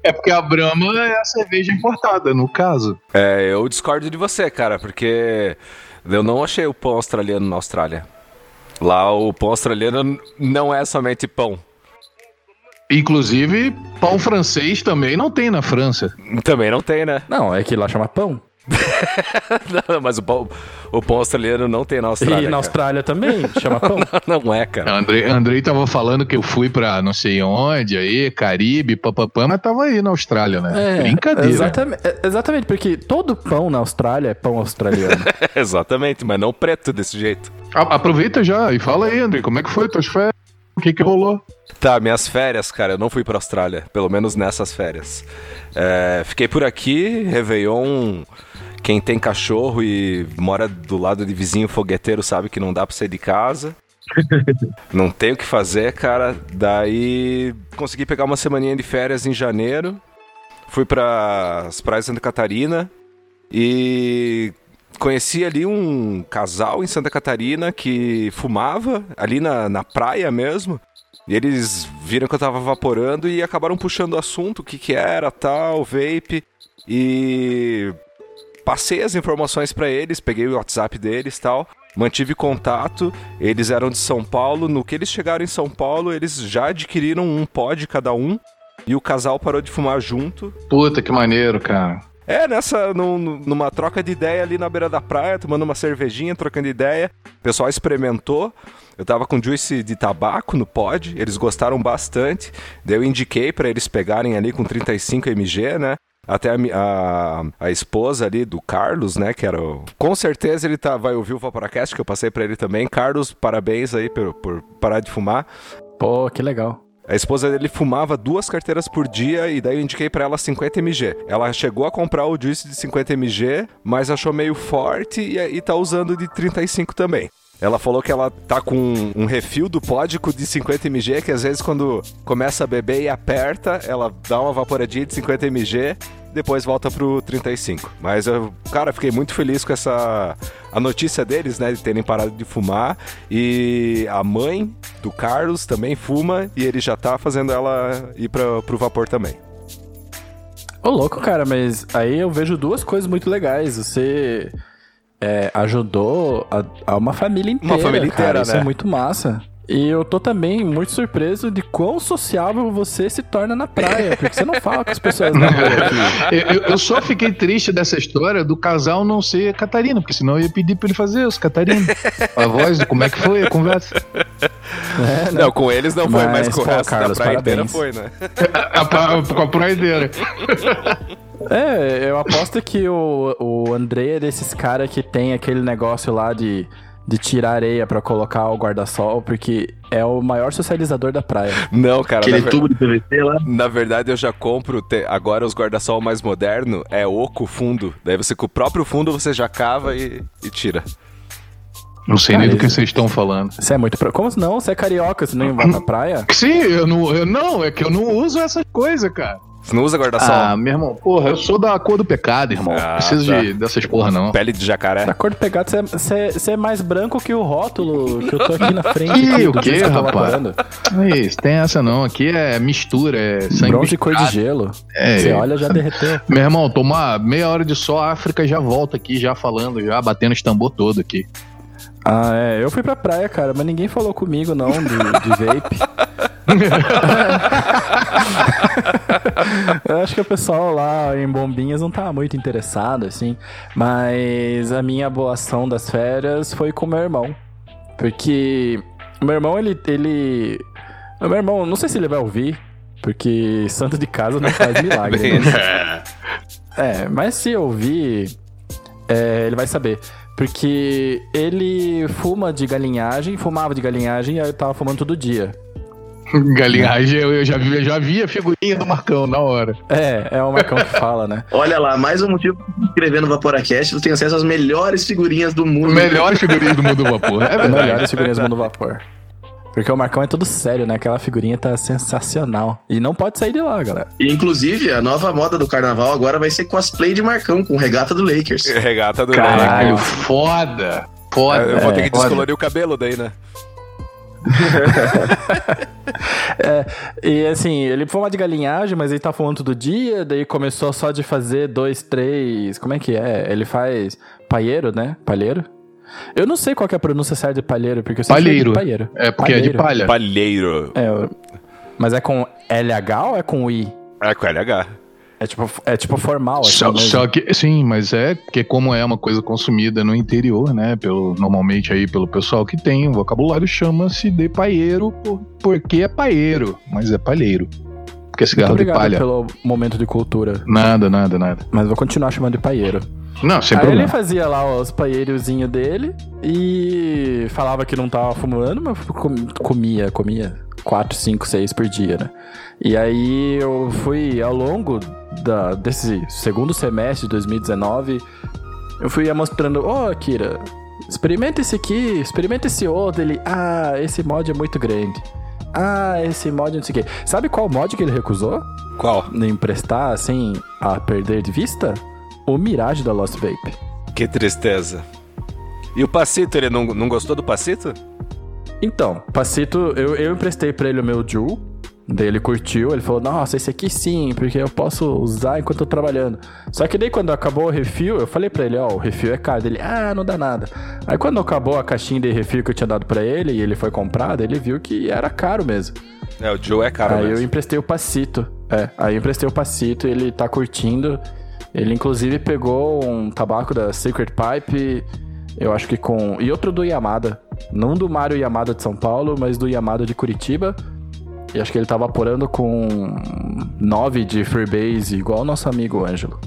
É porque a Brahma é a cerveja importada, no caso. É, eu discordo de você, cara, porque eu não achei o pão australiano na Austrália. Lá o pão australiano não é somente pão. Inclusive, pão francês também não tem na França. Também não tem, né? Não, é que lá chama pão. <laughs> Não, mas o pão, o pão australiano não tem na Austrália. e na cara. Austrália também chama pão. <laughs> Não é, cara. Andrei, Andrei tava falando que eu fui pra não sei onde, aí, Caribe, papapá, mas tava aí na Austrália, né? Brincadeira. Exatamente, é, exatamente, porque todo pão na Austrália é pão australiano. <laughs> Exatamente, mas não preto desse jeito. A- aproveita já e fala aí, Andrei, como é que foi tuas férias? O que que rolou? Tá, minhas férias, cara, eu não fui pra Austrália, pelo menos nessas férias. É, fiquei por aqui, Réveillon. Quem tem cachorro e mora do lado de vizinho fogueteiro sabe que não dá pra sair de casa. <laughs> não tem o que fazer, cara. Daí consegui pegar uma semaninha de férias em janeiro. Fui para as praias de Santa Catarina e conheci ali um casal em Santa Catarina que fumava ali na, na praia mesmo. E eles viram que eu tava vaporando e acabaram puxando o assunto, o que que era, tal, vape. E passei as informações para eles, peguei o WhatsApp deles tal. Mantive contato, eles eram de São Paulo. No que eles chegaram em São Paulo, eles já adquiriram um pod cada um. E o casal parou de fumar junto. Puta que maneiro, cara. É, nessa, num- numa troca de ideia ali na beira da praia, tomando uma cervejinha, trocando ideia. O pessoal experimentou. Eu tava com juice de tabaco no pod, eles gostaram bastante. Daí eu indiquei para eles pegarem ali com 35 mg, né? Até a, a, a esposa ali do Carlos, né? Que era o... Com certeza ele tá, vai ouvir o Vaporacast, que eu passei para ele também. Carlos, parabéns aí por, por parar de fumar. Pô, que legal. A esposa dele fumava duas carteiras por dia e daí eu indiquei pra ela 50 mg. Ela chegou a comprar o juice de 50 mg, mas achou meio forte e, e tá usando de 35 também. Ela falou que ela tá com um refil do pódico de 50 mg, que às vezes quando começa a beber e aperta, ela dá uma vaporadinha de 50 mg, depois volta pro 35. Mas eu, cara, fiquei muito feliz com essa a notícia deles, né, de terem parado de fumar e a mãe do Carlos também fuma e ele já tá fazendo ela ir pra, pro vapor também. Ô, louco, cara, mas aí eu vejo duas coisas muito legais. Você é, ajudou a, a uma família inteira. família cara. inteira, Isso né? é muito massa. E eu tô também muito surpreso de quão sociável você se torna na praia. Porque você não fala com as pessoas na rua aqui. <laughs> Eu, eu- eu só fiquei triste dessa história do casal não ser Catarina, porque senão eu ia pedir pra ele fazer os Catarina. A voz, como é que foi a conversa? É, né? Não, com eles não foi, mas, Mas, com o resto Carlos, da praia inteira foi, né? A, a, com a proideira. É, eu aposto que o, o André é desses caras que tem aquele negócio lá de, de tirar areia pra colocar o guarda-sol, porque é o maior socializador da praia. Não, cara, Aquele na, ver- tubo de PVC lá. na verdade eu já compro te- agora os guarda-sol mais moderno, é oco fundo. Daí você com o próprio fundo você já cava e, e tira. Não sei nem do que vocês estão falando. Você é muito. Pro... Como não? Você é carioca, você não vai pra <laughs> praia? Sim, eu não, eu não, é que eu não uso essas coisas, cara. Você não usa guarda-sol? Ah, meu irmão, porra, eu sou da cor do pecado, irmão. Ah, Não preciso tá. de, dessas porra, não. Pele de jacaré? Da cor do pegado, você é, você é mais branco que o rótulo que eu tô aqui na frente. Ih, aqui, o quê, que rapaz? Não é isso, tem essa não. Aqui é mistura, é sangue. Bronze cor de gelo. É, Você olha, já derreteu. Meu irmão, tomar meia hora de sol, a África já volta aqui, já falando, já batendo os tambor todo aqui. Ah, é. Eu fui pra praia, cara, mas ninguém falou comigo, não, de, de vape. <laughs> <laughs> Eu acho que o pessoal lá em Bombinhas não tá muito interessado, assim. Mas a minha boa ação das férias foi com meu irmão. Porque o meu irmão, ele. ele... Meu irmão, não sei se ele vai ouvir, porque santo de casa não faz <laughs> milagre. né? É, mas se ouvir, é, ele vai saber. Porque ele fuma de galinhagem, fumava de galinhagem e aí eu tava fumando todo dia. <laughs> Galinhagem, eu, eu já vi, eu já vi a figurinha do Marcão na hora. É, é o Marcão que fala, né? <laughs> Olha lá, mais um motivo pra se inscrever no Vaporacast. Tu tem acesso às melhores figurinhas do mundo. Melhor figurinha do mundo do vapor. É verdade. Melhores figurinhas do mundo vapor. Porque o Marcão é todo sério, né? Aquela figurinha tá sensacional. E não pode sair de lá, galera. E, inclusive, a nova moda do carnaval agora vai ser cosplay de Marcão, com regata do Lakers. Regata do Caralho, Lakers. foda. Foda. Eu vou ter que foda. descolorir o cabelo daí, né? <laughs> E assim, ele fuma de galinhagem, mas ele tá fumando todo dia, daí começou só de fazer dois, três. Como é que é? Ele faz palheiro, né? Palheiro? Eu não sei qual que é a pronúncia certa de palheiro, porque eu chamo Palheiro. de palheiro. É porque é de Palheiro. palha. Palheiro. É, mas é com LH ou é com I? É com LH. É tipo, é tipo formal, assim Só, só que, sim, mas é que como é uma coisa consumida no interior, né? Pelo, normalmente aí pelo pessoal que tem o vocabulário chama-se de paieiro por- porque é paieiro, mas é palheiro. Porque é Muito cigarro de obrigado palha. pelo momento de cultura. Nada, nada, nada. Mas vou continuar chamando de paieiro. Não, sem Aí problema. ele fazia lá os paeirozinhos dele e falava que não tava fumando, mas com- comia, comia 4, 5, 6 por dia, né? E aí eu fui ao longo da, desse segundo semestre de 2019, eu fui mostrando, ó, Kira, experimenta esse aqui, experimenta esse outro. Ele, ah, esse mod é muito grande. Ah, esse mod não sei o quê. Sabe qual mod que ele recusou? Qual? De emprestar, assim, a perder de vista? O Mirage da Lost Vape. Que tristeza. E o Passito, ele não, não gostou do Passito? Então, Passito, eu, eu emprestei pra ele o meu Jewel, Daí ele curtiu, ele falou, nossa, esse aqui sim, porque eu posso usar enquanto eu tô trabalhando. Só que daí quando acabou o refil, eu falei pra ele, ó, oh, o refil é caro. Ele, ah, não dá nada. Aí quando acabou a caixinha de refil que eu tinha dado pra ele e ele foi comprado, ele viu que era caro mesmo. É, o Joe é caro Aí mesmo. eu emprestei o passito. É, aí eu emprestei o passito e ele tá curtindo. Ele inclusive pegou um tabaco da Secret Pipe, eu acho que com. E outro do Yamada. Não do Mario Yamada de São Paulo, mas do Yamada de Curitiba. E acho que ele tá vaporando com 9 de Freebase, igual o nosso amigo Ângelo.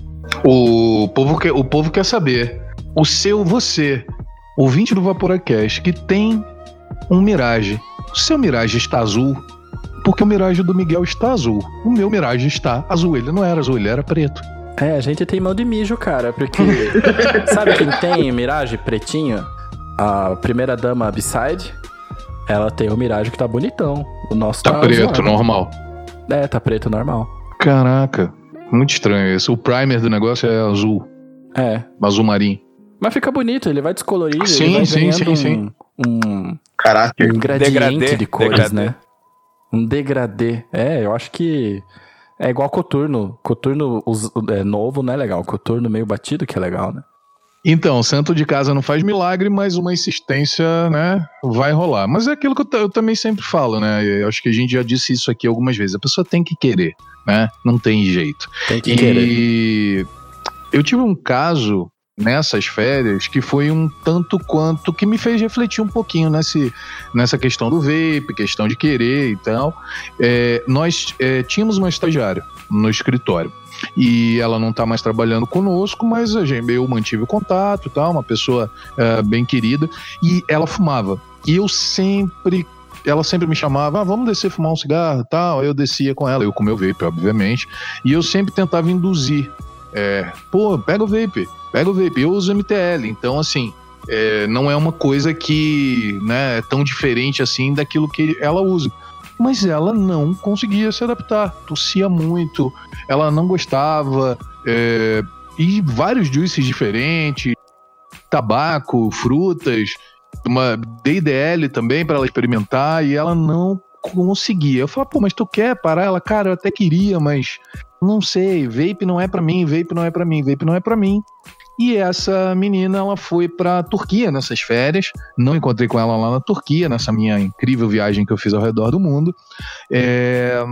O povo, quer, o povo quer saber. O seu, você, ouvinte do Vaporacast, que tem um Mirage. O seu Mirage está azul? Porque o Mirage do Miguel está azul. O meu Mirage está azul. Ele não era azul, ele era preto. É, a gente tem mão de mijo, cara, porque. <laughs> sabe quem tem Mirage pretinho? A primeira dama Beside. Ela tem o Mirage que tá bonitão. O nosso Tá, tá, preto, normal. É, tá preto normal. Caraca, muito estranho isso. O primer do negócio é azul, É. azul marinho. Mas fica bonito, ele vai descolorindo, Sim, ele vai sim, sim, um, sim. um, Caráter. um gradiente Degradê, de cores, degradê. né? Um degradê. É, eu acho que é igual coturno. Coturno é, novo não é legal. Coturno meio batido que é legal, né? Então, santo de casa não faz milagre, mas uma insistência, né, vai rolar. Mas é aquilo que eu, eu também sempre falo, né? Eu acho que a gente já disse isso aqui algumas vezes. A pessoa tem que querer, né? Não tem jeito. Tem que querer. E eu tive um caso nessas férias que foi um tanto quanto que me fez refletir um pouquinho nesse, nessa questão do vape, questão de querer e tal. É, nós é, tínhamos uma estagiária no escritório. E ela não está mais trabalhando conosco, mas a gente, eu mantive o contato tal, uma pessoa é, bem querida. E ela fumava. E eu sempre ela sempre me chamava, ah, vamos descer fumar um cigarro tal. Eu descia com ela, eu com meu vape, obviamente. E eu sempre tentava induzir. É, pô, pega o vape, pega o vape. Eu uso MTL, então assim, é, não é uma coisa que né, é tão diferente assim daquilo que ela usa. Mas ela não conseguia se adaptar, tossia muito, ela não gostava, é, e vários juices diferentes, tabaco, frutas, uma DDL também para ela experimentar, e ela não conseguia. Eu falava, pô, mas tu quer parar? Ela, cara, eu até queria, mas não sei, vape não é pra mim, vape não é pra mim, vape não é pra mim. E essa menina, ela foi pra Turquia nessas férias. Não encontrei com ela lá na Turquia, nessa minha incrível viagem que eu fiz ao redor do mundo. É,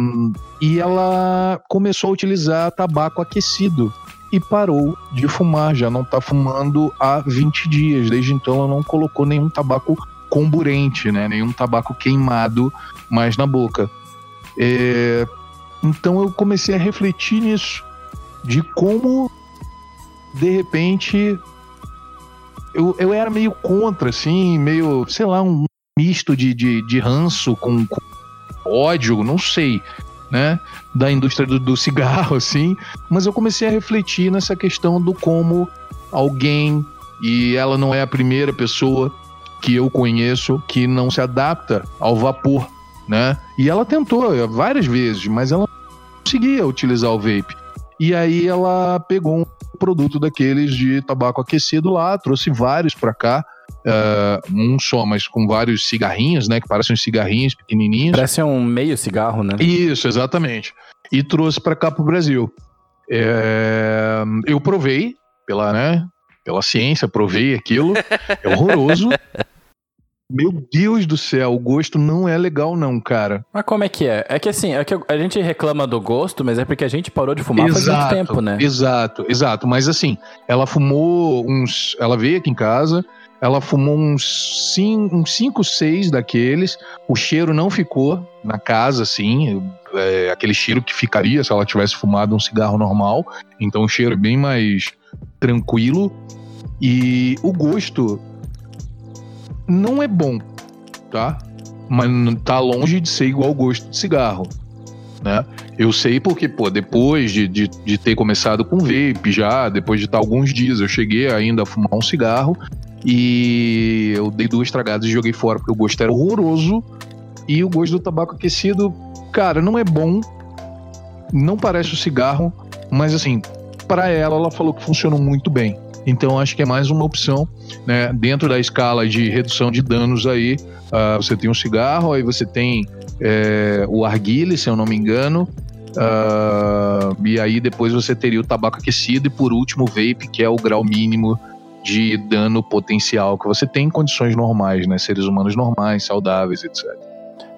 e ela começou a utilizar tabaco aquecido e parou de fumar. Já não tá fumando há 20 dias. Desde então, ela não colocou nenhum tabaco comburente, né? Nenhum tabaco queimado mais na boca. É, então eu comecei a refletir nisso, de como de repente eu, eu era meio contra, assim, meio, sei lá, um misto de, de, de ranço com, com ódio, não sei, né? Da indústria do, do cigarro, <laughs> assim. Mas eu comecei a refletir nessa questão do como alguém, e ela não é a primeira pessoa que eu conheço que não se adapta ao vapor, né? E ela tentou várias vezes, mas ela não conseguia utilizar o vape. E aí ela pegou um produto daqueles de tabaco aquecido lá, trouxe vários para cá, uh, um só, mas com vários cigarrinhos, né? Que parecem uns cigarrinhos pequenininhos. Parece um meio cigarro, né? Isso, exatamente. E trouxe para cá pro Brasil. É, eu provei pela, né? Pela ciência, provei aquilo. É horroroso. <laughs> Meu Deus do céu, o gosto não é legal, não, cara. Mas como é que é? É que assim, é que a gente reclama do gosto, mas é porque a gente parou de fumar faz muito tempo, né? Exato, exato. Mas assim, ela fumou uns. Ela veio aqui em casa, ela fumou uns 5, uns cinco, seis daqueles. O cheiro não ficou na casa, assim. É, aquele cheiro que ficaria se ela tivesse fumado um cigarro normal. Então o cheiro é bem mais tranquilo. E o gosto não é bom, tá? Mas tá longe de ser igual o gosto de cigarro, né? Eu sei porque, pô, depois de, de, de ter começado com vape já, depois de estar alguns dias, eu cheguei ainda a fumar um cigarro e eu dei duas tragadas e joguei fora porque o gosto era horroroso e o gosto do tabaco aquecido, cara, não é bom, não parece o cigarro, mas assim, para ela, ela falou que funcionou muito bem. Então acho que é mais uma opção, né? Dentro da escala de redução de danos aí, uh, você tem um cigarro, aí você tem é, o arguile, se eu não me engano, uh, e aí depois você teria o tabaco aquecido e por último o vape, que é o grau mínimo de dano potencial que você tem em condições normais, né? Seres humanos normais, saudáveis, etc.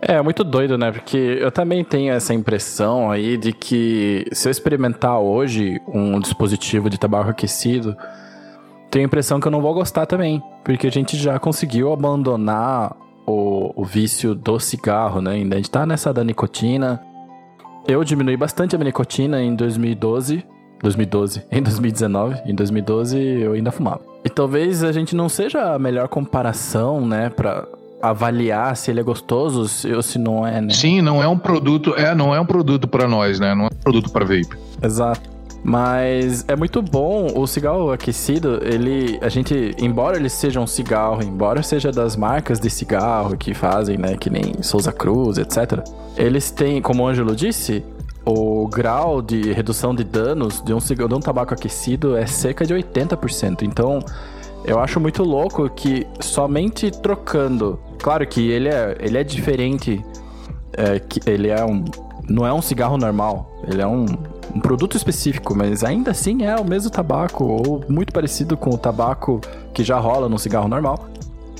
É, muito doido, né? Porque eu também tenho essa impressão aí de que se eu experimentar hoje um dispositivo de tabaco aquecido, tenho a impressão que eu não vou gostar também. Porque a gente já conseguiu abandonar o, o vício do cigarro, né? Ainda a gente tá nessa da nicotina. Eu diminui bastante a minha nicotina em 2012. 2012. <laughs> Em 2019. Em 2012 eu ainda fumava. E talvez a gente não seja a melhor comparação, né? Pra avaliar se ele é gostoso ou se não é, né? Sim, não é um produto, é, não é um produto para nós, né? Não é um produto para vape. Exato. Mas é muito bom o cigarro aquecido, ele a gente, embora ele seja um cigarro, embora seja das marcas de cigarro que fazem, né, que nem Souza Cruz, etc. Eles têm, como o Ângelo disse, o grau de redução de danos de um cigarro, de um tabaco aquecido é cerca de 80%. Então, eu acho muito louco que somente trocando. Claro que ele é, ele é diferente. É, ele é um. Não é um cigarro normal. Ele é um, um produto específico, mas ainda assim é o mesmo tabaco, ou muito parecido com o tabaco que já rola no cigarro normal.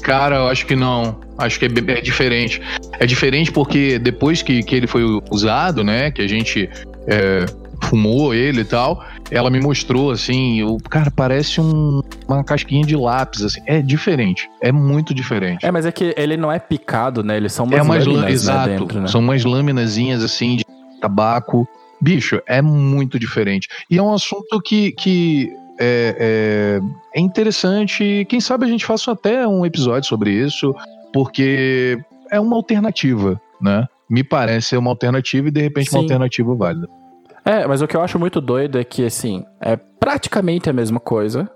Cara, eu acho que não. Acho que é, é, diferente. É diferente porque depois que, que ele foi usado, né? Que a gente é, fumou ele e tal, ela me mostrou assim, o cara parece um, uma casquinha de lápis, assim, é diferente, é muito diferente. É, mas é que ele não é picado, né? Eles são umas é umas lâminas, né, exato, dentro, né? são umas lâminazinhas assim de tabaco. Bicho, é muito diferente. E é um assunto que, que é, é, é interessante. Quem sabe a gente faça até um episódio sobre isso, porque é uma alternativa, né? Me parece ser uma alternativa e de repente Sim. uma alternativa válida. É, mas o que eu acho muito doido é que, assim, é praticamente a mesma coisa,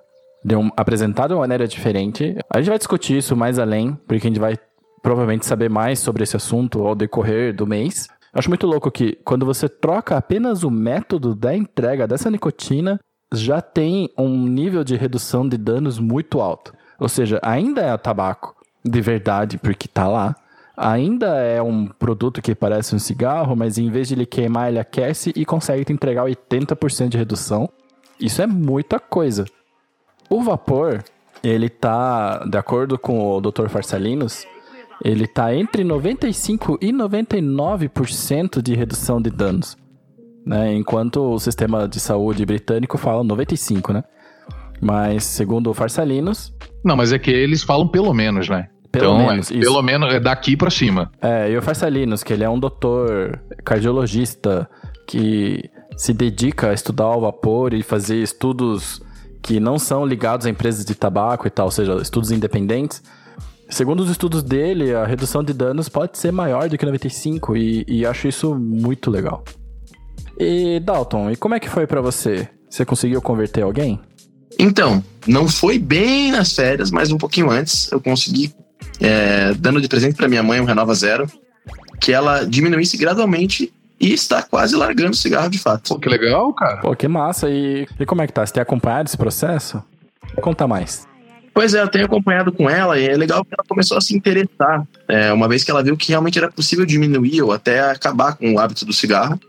de um, apresentado de uma maneira diferente. A gente vai discutir isso mais além, porque a gente vai provavelmente saber mais sobre esse assunto ao decorrer do mês. Acho muito louco que quando você troca apenas o método da entrega dessa nicotina, já tem um nível de redução de danos muito alto. Ou seja, ainda é tabaco de verdade, porque tá lá. Ainda é um produto que parece um cigarro, mas em vez de ele queimar, ele aquece e consegue te entregar 80% de redução. Isso é muita coisa. O vapor, ele tá, de acordo com o Dr. Farsalinos, ele tá entre 95 e 99% de redução de danos. Né? Enquanto o sistema de saúde britânico fala 95, né? Mas segundo o Farsalinos, Não, mas é que eles falam pelo menos, né? Pelo então, menos, é, isso. pelo menos é daqui pra cima. É, e o Farsalinos, que ele é um doutor cardiologista que se dedica a estudar o vapor e fazer estudos que não são ligados a empresas de tabaco e tal, ou seja, estudos independentes. Segundo os estudos dele, a redução de danos pode ser maior do que 95 e, e acho isso muito legal. E Dalton, e como é que foi pra você? Você conseguiu converter alguém? Então, não foi bem nas férias, mas um pouquinho antes eu consegui, é, dando de presente para minha mãe um Renova Zero, que ela diminuísse gradualmente e está quase largando o cigarro de fato. Pô, que legal, cara. Pô, que massa! E, e como é que tá? Você tem acompanhado esse processo? Conta mais. Pois é, eu tenho acompanhado com ela e é legal que ela começou a se interessar, é, uma vez que ela viu que realmente era possível diminuir ou até acabar com o hábito do cigarro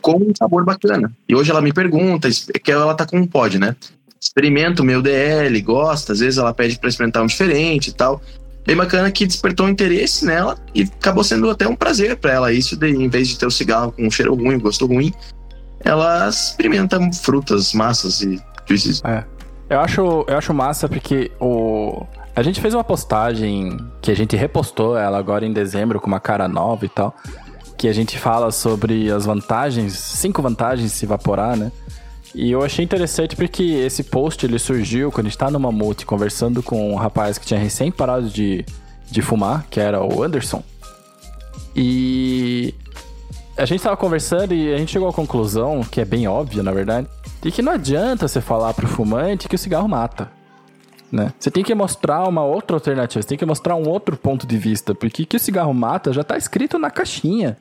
com um sabor bacana. E hoje ela me pergunta, que ela tá com um pod, né? Experimenta o meu DL, gosta, às vezes ela pede para experimentar um diferente e tal. Bem bacana que despertou um interesse nela e acabou sendo até um prazer para ela isso, de, em vez de ter o cigarro com um cheiro ruim, gosto ruim, ela experimenta frutas, massas e juices. É. Eu acho, eu acho massa porque o. A gente fez uma postagem que a gente repostou ela agora em dezembro com uma cara nova e tal. Que a gente fala sobre as vantagens, cinco vantagens de se evaporar, né? E eu achei interessante porque esse post ele surgiu quando a gente tá no Mamute conversando com um rapaz que tinha recém parado de, de fumar, que era o Anderson. E a gente tava conversando e a gente chegou à conclusão, que é bem óbvia, na verdade, de que não adianta você falar pro fumante que o cigarro mata. Né? Você tem que mostrar uma outra alternativa, você tem que mostrar um outro ponto de vista, porque que o cigarro mata já tá escrito na caixinha.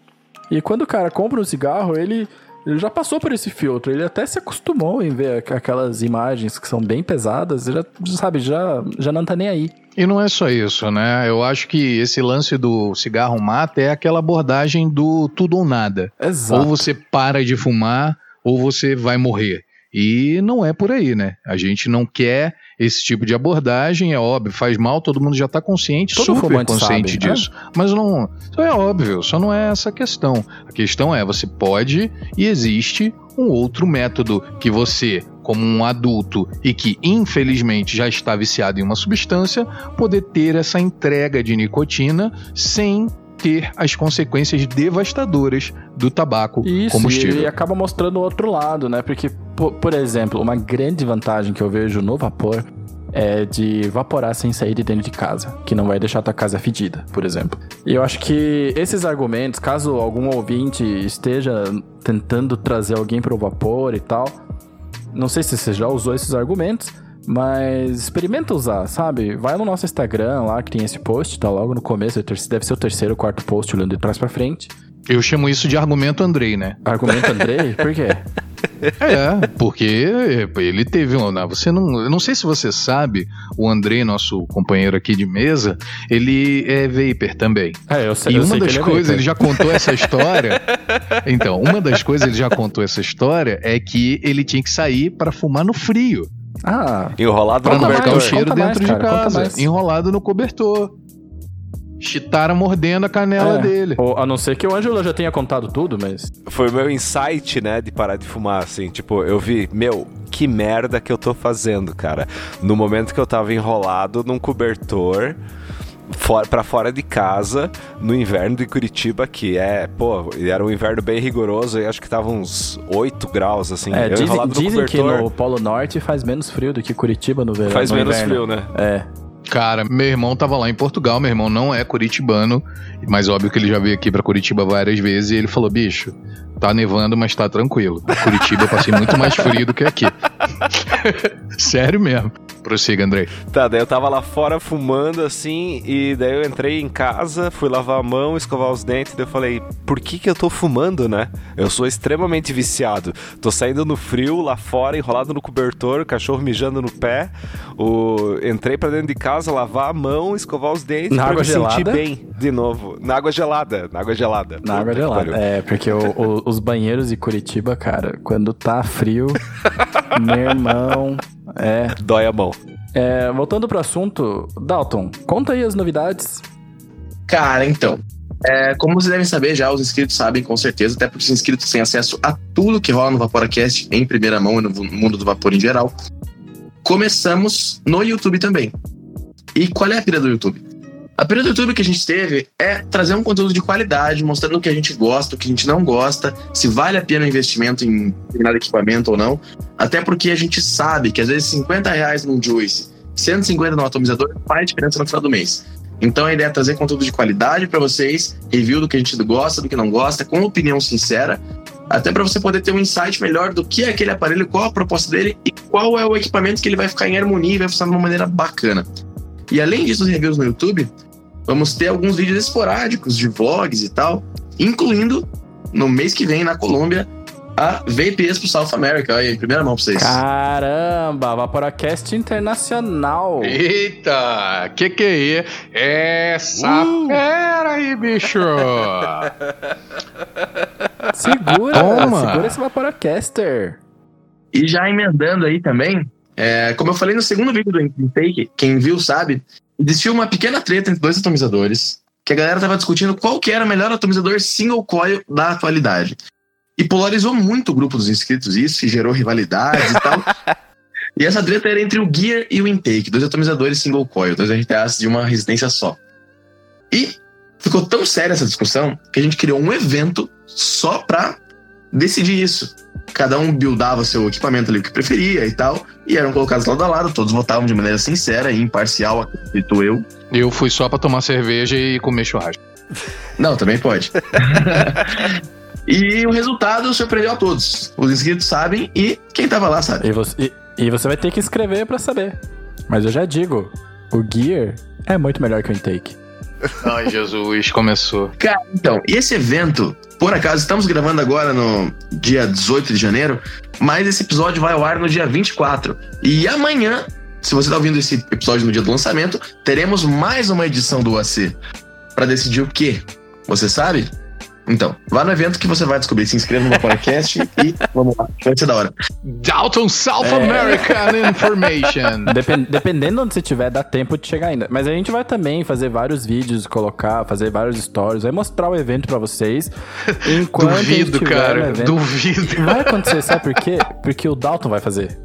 E quando o cara compra um cigarro, ele Ele já passou por esse filtro, ele até se acostumou em ver aquelas imagens que são bem pesadas, já sabe, já, já não tá nem aí. E não é só isso, né? Eu acho que esse lance do cigarro mata é aquela abordagem do tudo ou nada. Exato. Ou você para de fumar, ou você vai morrer. E não é por aí, né? A gente não quer esse tipo de abordagem, é óbvio, faz mal, todo mundo já está consciente, Todo super consciente sabe, né? disso. Mas não, é óbvio, só não é essa a questão. A questão é, você pode e existe um outro método que você, como um adulto e que infelizmente já está viciado em uma substância, poder ter essa entrega de nicotina sem ter as consequências devastadoras do tabaco Isso, combustível. e acaba mostrando o outro lado, né? Porque, por, por exemplo, uma grande vantagem que eu vejo no vapor é de vaporar sem sair de dentro de casa, que não vai deixar tua casa fedida, por exemplo. E eu acho que esses argumentos, caso algum ouvinte esteja tentando trazer alguém para o vapor e tal, não sei se você já usou esses argumentos, mas experimenta usar, sabe? Vai no nosso Instagram lá, que tem esse post, tá logo no começo, deve ser o terceiro ou quarto post, olhando de trás pra frente. Eu chamo isso de argumento Andrei, né? Argumento Andrei? <laughs> Por quê? É, porque ele teve um. Você não, eu não sei se você sabe, o Andrei, nosso companheiro aqui de mesa, ele é vapor também. É, eu sei. E uma sei das ele é coisas, vapor. ele já contou essa história. Então, uma das coisas ele já contou essa história é que ele tinha que sair para fumar no frio. Ah, Enrolado Pra no não mais, cobertor. cheiro dentro mais, cara, de conta casa. Enrolado no cobertor. Chitara mordendo a canela é. dele. Ou, a não ser que o Ângelo já tenha contado tudo, mas. Foi o meu insight, né, de parar de fumar, assim. Tipo, eu vi, meu, que merda que eu tô fazendo, cara. No momento que eu tava enrolado num cobertor, for, pra fora de casa, no inverno de Curitiba, que é, pô, era um inverno bem rigoroso, e acho que tava uns 8 graus, assim. É, eu dizem, dizem que no Polo Norte faz menos frio do que Curitiba no verão. faz no menos inverno. frio, né? É. Cara, meu irmão tava lá em Portugal, meu irmão não é curitibano, mas óbvio que ele já veio aqui pra Curitiba várias vezes e ele falou: bicho, tá nevando, mas tá tranquilo. Curitiba eu passei muito mais frio do que aqui. <laughs> Sério mesmo. Prossiga, Andrei. Tá, daí eu tava lá fora fumando assim, e daí eu entrei em casa, fui lavar a mão, escovar os dentes, daí eu falei, por que que eu tô fumando, né? Eu sou extremamente viciado. Tô saindo no frio, lá fora, enrolado no cobertor, o cachorro mijando no pé. O... Entrei pra dentro de casa, lavar a mão, escovar os dentes Na pra água me sentir gelada? bem de novo. Na água gelada, na água gelada. Na água gelada. É, porque o- o- os banheiros de Curitiba, cara, quando tá frio, <laughs> meu irmão. É. Dói a mão. É, Voltando pro assunto, Dalton, conta aí as novidades. Cara, então. é, como vocês devem saber já, os inscritos sabem com certeza, até porque os inscritos têm acesso a tudo que rola no Vaporacast em primeira mão e no mundo do vapor em geral. Começamos no YouTube também. E qual é a pira do YouTube? A pira do YouTube que a gente teve é trazer um conteúdo de qualidade, mostrando o que a gente gosta, o que a gente não gosta, se vale a pena o investimento em determinado equipamento ou não. Até porque a gente sabe que às vezes 50 reais num Juice, 150 no atomizador faz diferença no final do mês. Então a ideia é trazer conteúdo de qualidade para vocês, review do que a gente gosta, do que não gosta, com opinião sincera, até para você poder ter um insight melhor do que é aquele aparelho, qual a proposta dele e qual é o equipamento que ele vai ficar em harmonia e vai funcionar de uma maneira bacana. E além disso, os reviews no YouTube, vamos ter alguns vídeos esporádicos de vlogs e tal, incluindo no mês que vem na Colômbia a Vape Expo South America. Olha aí, primeira mão pra vocês. Caramba, Vaporacast Internacional. Eita, que que é? Essa fera aí, bicho! Segura, Toma. segura esse Vaporacaster. E já emendando aí também, é, como eu falei no segundo vídeo do Intake, quem viu sabe, existiu uma pequena treta entre dois atomizadores, que a galera tava discutindo qual que era o melhor atomizador single coil da atualidade. E polarizou muito o grupo dos inscritos isso, e gerou rivalidades e tal. <laughs> E essa treta era entre o Gear e o Intake, dois atomizadores single coil, dois RTAs de uma resistência só. E ficou tão séria essa discussão que a gente criou um evento só pra decidir isso. Cada um buildava seu equipamento ali o que preferia e tal, e eram colocados lado a lado, todos votavam de maneira sincera e imparcial, acredito eu. Eu fui só pra tomar cerveja e comer churrasco. Não, também pode. <laughs> e o resultado surpreendeu a todos. Os inscritos sabem e quem tava lá sabe. E você, e- e você vai ter que escrever pra saber. Mas eu já digo, o Gear é muito melhor que o Intake. Ai, Jesus, começou. Cara, então, esse evento, por acaso, estamos gravando agora no dia 18 de janeiro, mas esse episódio vai ao ar no dia 24. E amanhã, se você está ouvindo esse episódio no dia do lançamento, teremos mais uma edição do OAC. Para decidir o quê? Você sabe? Então, vá no evento que você vai descobrir. Se inscreva no podcast <laughs> e vamos lá. Vai ser da hora. Dalton South American <laughs> Information. Depen- dependendo de onde você estiver, dá tempo de chegar ainda. Mas a gente vai também fazer vários vídeos, colocar, fazer vários stories, vai mostrar o evento pra vocês. <laughs> Enquanto Duvido, cara. evento. Duvido. Vai acontecer, sabe por quê? Porque o Dalton vai fazer.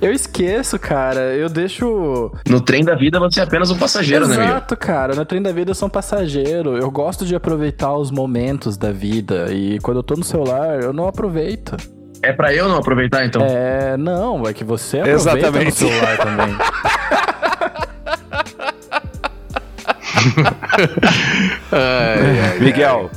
Eu esqueço, cara. Eu deixo. No trem da vida, você é apenas um passageiro, né, amigo? Exato, cara. No trem da vida eu sou um passageiro. Eu gosto de aproveitar os momentos da vida. E quando eu tô no celular, eu não aproveito. É pra eu não aproveitar, então? É, não, é que você aproveita Exatamente. no celular também. <laughs> <laughs> Ai, ai, Miguel,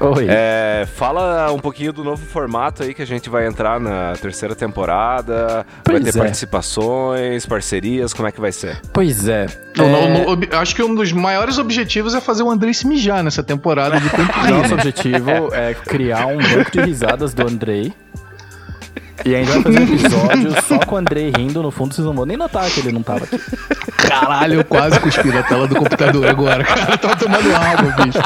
Oi. é, fala um pouquinho do novo formato aí que a gente vai entrar na terceira temporada. vai Pois ter é. participações, parcerias, como é que vai ser? Pois é. No- É, no- acho que um dos maiores objetivos é fazer o Andrei se mijar nessa temporada de tanto <laughs> Nosso objetivo é criar um banco de risadas do Andrei. E ainda vai fazer um episódio só com o Andrei rindo. No fundo, vocês não vão nem notar que ele não tava aqui. Caralho, eu quase cuspi na tela do computador agora. Cara, eu tava tomando água, bicho.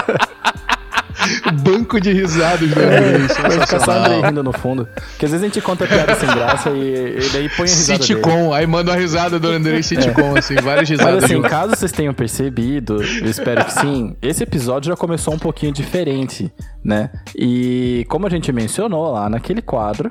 Banco de risadas do Andrei, Vai ficar só o Andrei rindo no fundo. Porque às vezes a gente conta piada sem graça e, e daí põe a risada dele. Sitcom, aí manda uma risada do Andrei sitcom, assim, várias risadas Mas assim, juntas. caso vocês tenham percebido, eu espero que sim, esse episódio já começou um pouquinho diferente, né? E como a gente mencionou lá naquele quadro,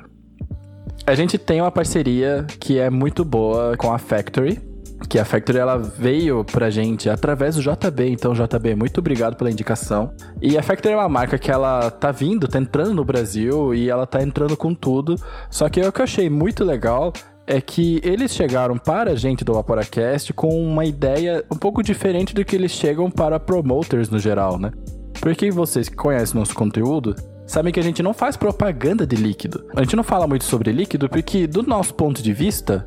a gente tem uma parceria que é muito boa com a Factory. Que a Factory ela veio pra gente através do JB, então JB, muito obrigado pela indicação. E a Factory é uma marca que ela tá vindo, tá entrando no Brasil e ela tá entrando com tudo. Só que o que eu achei muito legal é que eles chegaram para a gente do Vaporacast com uma ideia um pouco diferente do que eles chegam para promoters no geral, né? Porque vocês que conhecem nosso conteúdo sabem que a gente não faz propaganda de líquido. A gente não fala muito sobre líquido porque, do nosso ponto de vista,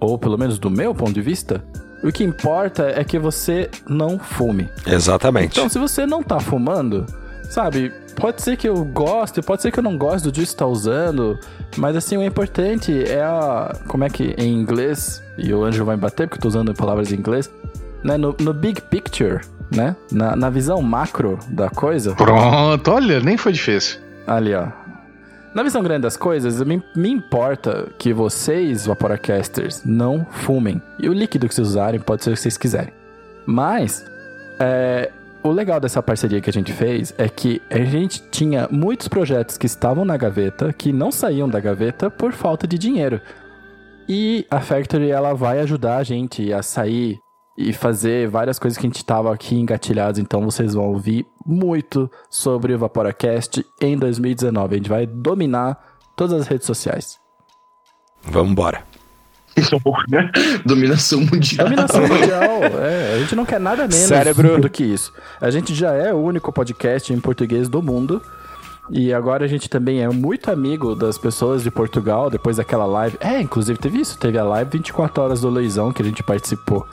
ou pelo menos do meu ponto de vista, o que importa é que você não fume. Exatamente. Então, se você não tá fumando, sabe, pode ser que eu goste, pode ser que eu não goste do juice que tá usando, mas assim, o importante é a. Como é que em inglês, e o Anjo vai me bater porque eu tô usando palavras em inglês, né? No, no big picture, né? Na, na visão macro da coisa, Pronto, olha, nem foi difícil. ali ó. Na visão grande das coisas, me, me importa que vocês, Vaporacasters, não fumem. E o líquido que vocês usarem pode ser o que vocês quiserem. Mas, é, o legal dessa parceria que a gente fez é que a gente tinha muitos projetos que estavam na gaveta, que não saíam da gaveta por falta de dinheiro. E a Factory ela vai ajudar a gente a sair e fazer várias coisas que a gente estava aqui engatilhados. Então vocês vão ouvir muito sobre o Vaporacast em 2019. A gente vai dominar todas as redes sociais. Vamos embora. <laughs> Dominação mundial. Dominação <laughs> mundial. É, a gente não quer nada menos Cérebro. do que isso. A gente já é o único podcast em português do mundo. E agora a gente também é muito amigo das pessoas de Portugal, depois daquela live. É, inclusive teve isso, teve a live 24 horas do Luizão que a gente participou.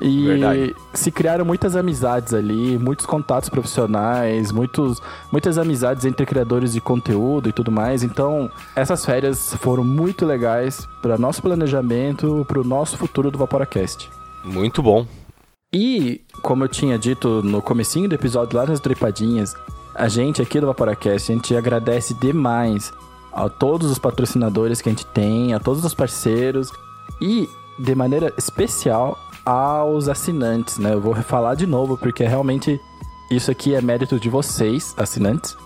E Verdade. se criaram muitas amizades ali, muitos contatos profissionais, muitos, muitas amizades entre criadores de conteúdo e tudo mais. Então, essas férias foram muito legais para nosso planejamento, para o nosso futuro do Vaporacast. Muito bom. E, como eu tinha dito no comecinho do episódio lá nas Dripadinhas, a gente aqui do Vaporacast, a gente agradece demais a todos os patrocinadores que a gente tem, a todos os parceiros e, de maneira especial, aos assinantes, né? Eu vou falar de novo porque realmente isso aqui é mérito de vocês, assinantes.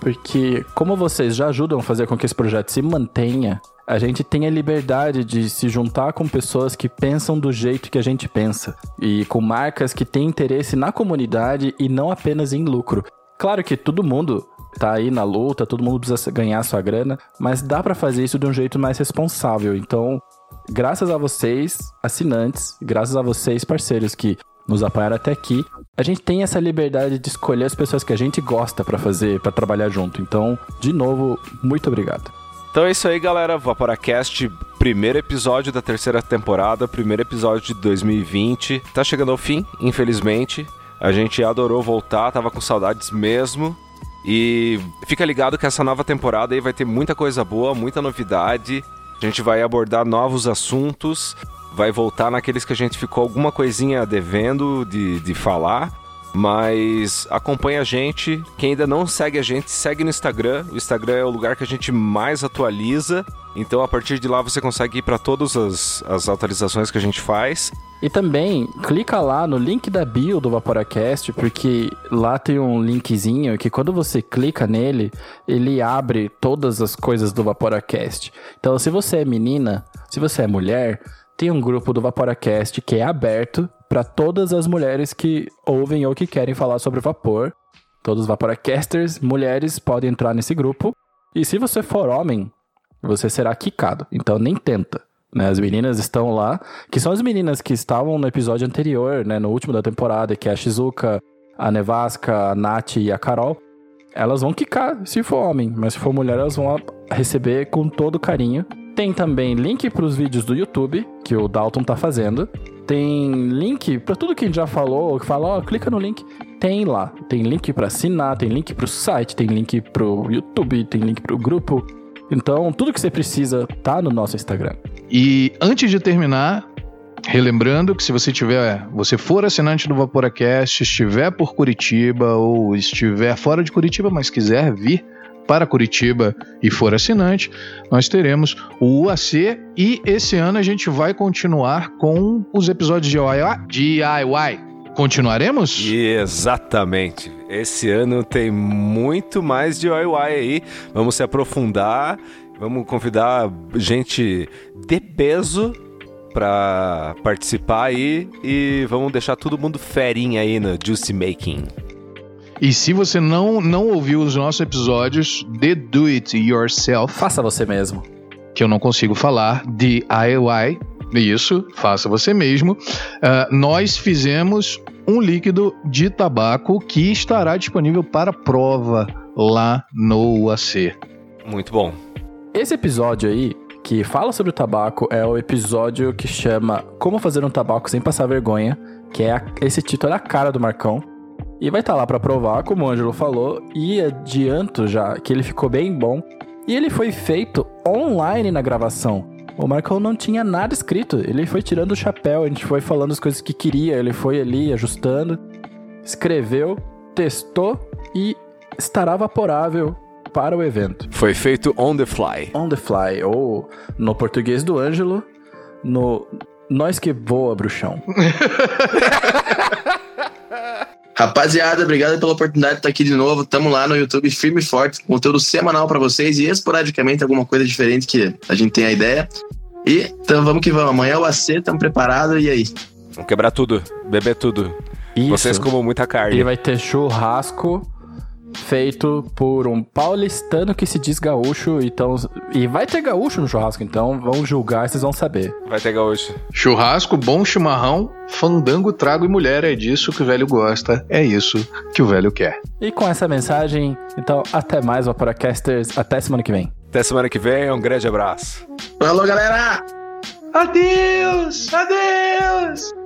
Porque como vocês já ajudam a fazer com que esse projeto se mantenha, a gente tem a liberdade de se juntar com pessoas que pensam do jeito que a gente pensa e com marcas que têm interesse na comunidade e não apenas em lucro. Claro que todo mundo tá aí na luta, todo mundo precisa ganhar sua grana, mas dá pra fazer isso de um jeito mais responsável. Então, graças a vocês, assinantes, graças a vocês, parceiros que nos apoiaram até aqui, a gente tem essa liberdade de escolher as pessoas que a gente gosta pra fazer, pra trabalhar junto. Então, de novo, muito obrigado. Então é isso aí, galera. Vaporacast, primeiro episódio da terceira temporada, primeiro episódio de 2020. Tá chegando ao fim, infelizmente. A gente adorou voltar, tava com saudades mesmo. E fica ligado que essa nova temporada aí vai ter muita coisa boa, muita novidade. A gente vai abordar novos assuntos, vai voltar naqueles que a gente ficou alguma coisinha devendo de, de falar. Mas acompanha a gente. Quem ainda não segue a gente, segue no Instagram. O Instagram é o lugar que a gente mais atualiza. Então, a partir de lá, você consegue ir para todas as, as atualizações que a gente faz. E também, clica lá no link da bio do Vaporacast, porque lá tem um linkzinho que quando você clica nele, ele abre todas as coisas do Vaporacast. Então, se você é menina, se você é mulher, tem um grupo do Vaporacast que é aberto para todas as mulheres que ouvem ou que querem falar sobre vapor. Todos os Vaporacasters, mulheres, podem entrar nesse grupo. E se você for homem, você será quicado. Então nem tenta. Né? As meninas estão lá, que são as meninas que estavam no episódio anterior, né? no último da temporada, que é a Shizuka, a Nevasca, a Nath e a Carol. Elas vão quicar se for homem, mas se for mulher, elas vão receber com todo carinho. Tem também link para os vídeos do YouTube, que o Dalton tá fazendo. Tem link para tudo que a gente já falou, que fala, ó, oh, clica no link. Tem lá. Tem link para assinar, tem link para o site, tem link pro YouTube, tem link pro grupo. Então, tudo que você precisa tá no nosso Instagram. E antes de terminar, relembrando que se você tiver, você for assinante do Vaporacast, estiver por Curitiba ou estiver fora de Curitiba, mas quiser vir para Curitiba e for assinante, nós teremos o UAC e esse ano a gente vai continuar com os episódios de DIY. Continuaremos? Exatamente. Esse ano tem muito mais DIY aí. Vamos se aprofundar, vamos convidar gente de peso para participar aí e vamos deixar todo mundo ferinha aí no Juicy Making. E se você não, não ouviu os nossos episódios de Do It Yourself, faça você mesmo. Que eu não consigo falar, DIY, isso, faça você mesmo. Uh, nós fizemos um líquido de tabaco que estará disponível para prova lá no UAC. Muito bom. Esse episódio aí, que fala sobre o tabaco, é o episódio que chama Como Fazer um Tabaco Sem Passar Vergonha, que é a, esse título é a cara do Marcão. E vai estar tá lá para provar, como o Ângelo falou, e adianto já que ele ficou bem bom. E ele foi feito online na gravação. O Marcão não tinha nada escrito, ele foi tirando o chapéu, a gente foi falando as coisas que queria, ele foi ali ajustando, escreveu, testou e estará vaporável para o evento. Foi feito on the fly. On the fly, ou no português do Ângelo, no Nós que voa, bruxão. <laughs> Rapaziada, obrigado pela oportunidade de estar aqui de novo. Tamo lá no YouTube firme e forte, conteúdo semanal para vocês e esporadicamente alguma coisa diferente que a gente tem a ideia. E então vamos que vamos. Amanhã é o AC, estamos preparados e aí? Vamos quebrar tudo, beber tudo. Isso. Vocês comam muita carne. Ele vai ter churrasco feito por um paulistano que se diz gaúcho, então e vai ter gaúcho no churrasco, então vão julgar, e vocês vão saber. Vai ter gaúcho. Churrasco, bom chimarrão, fandango, trago e mulher, é disso que o velho gosta, é isso que o velho quer. E com essa mensagem, então até mais Vaporacasters, até semana que vem. Até semana que vem, um grande abraço. Falou, galera! Adeus! Adeus!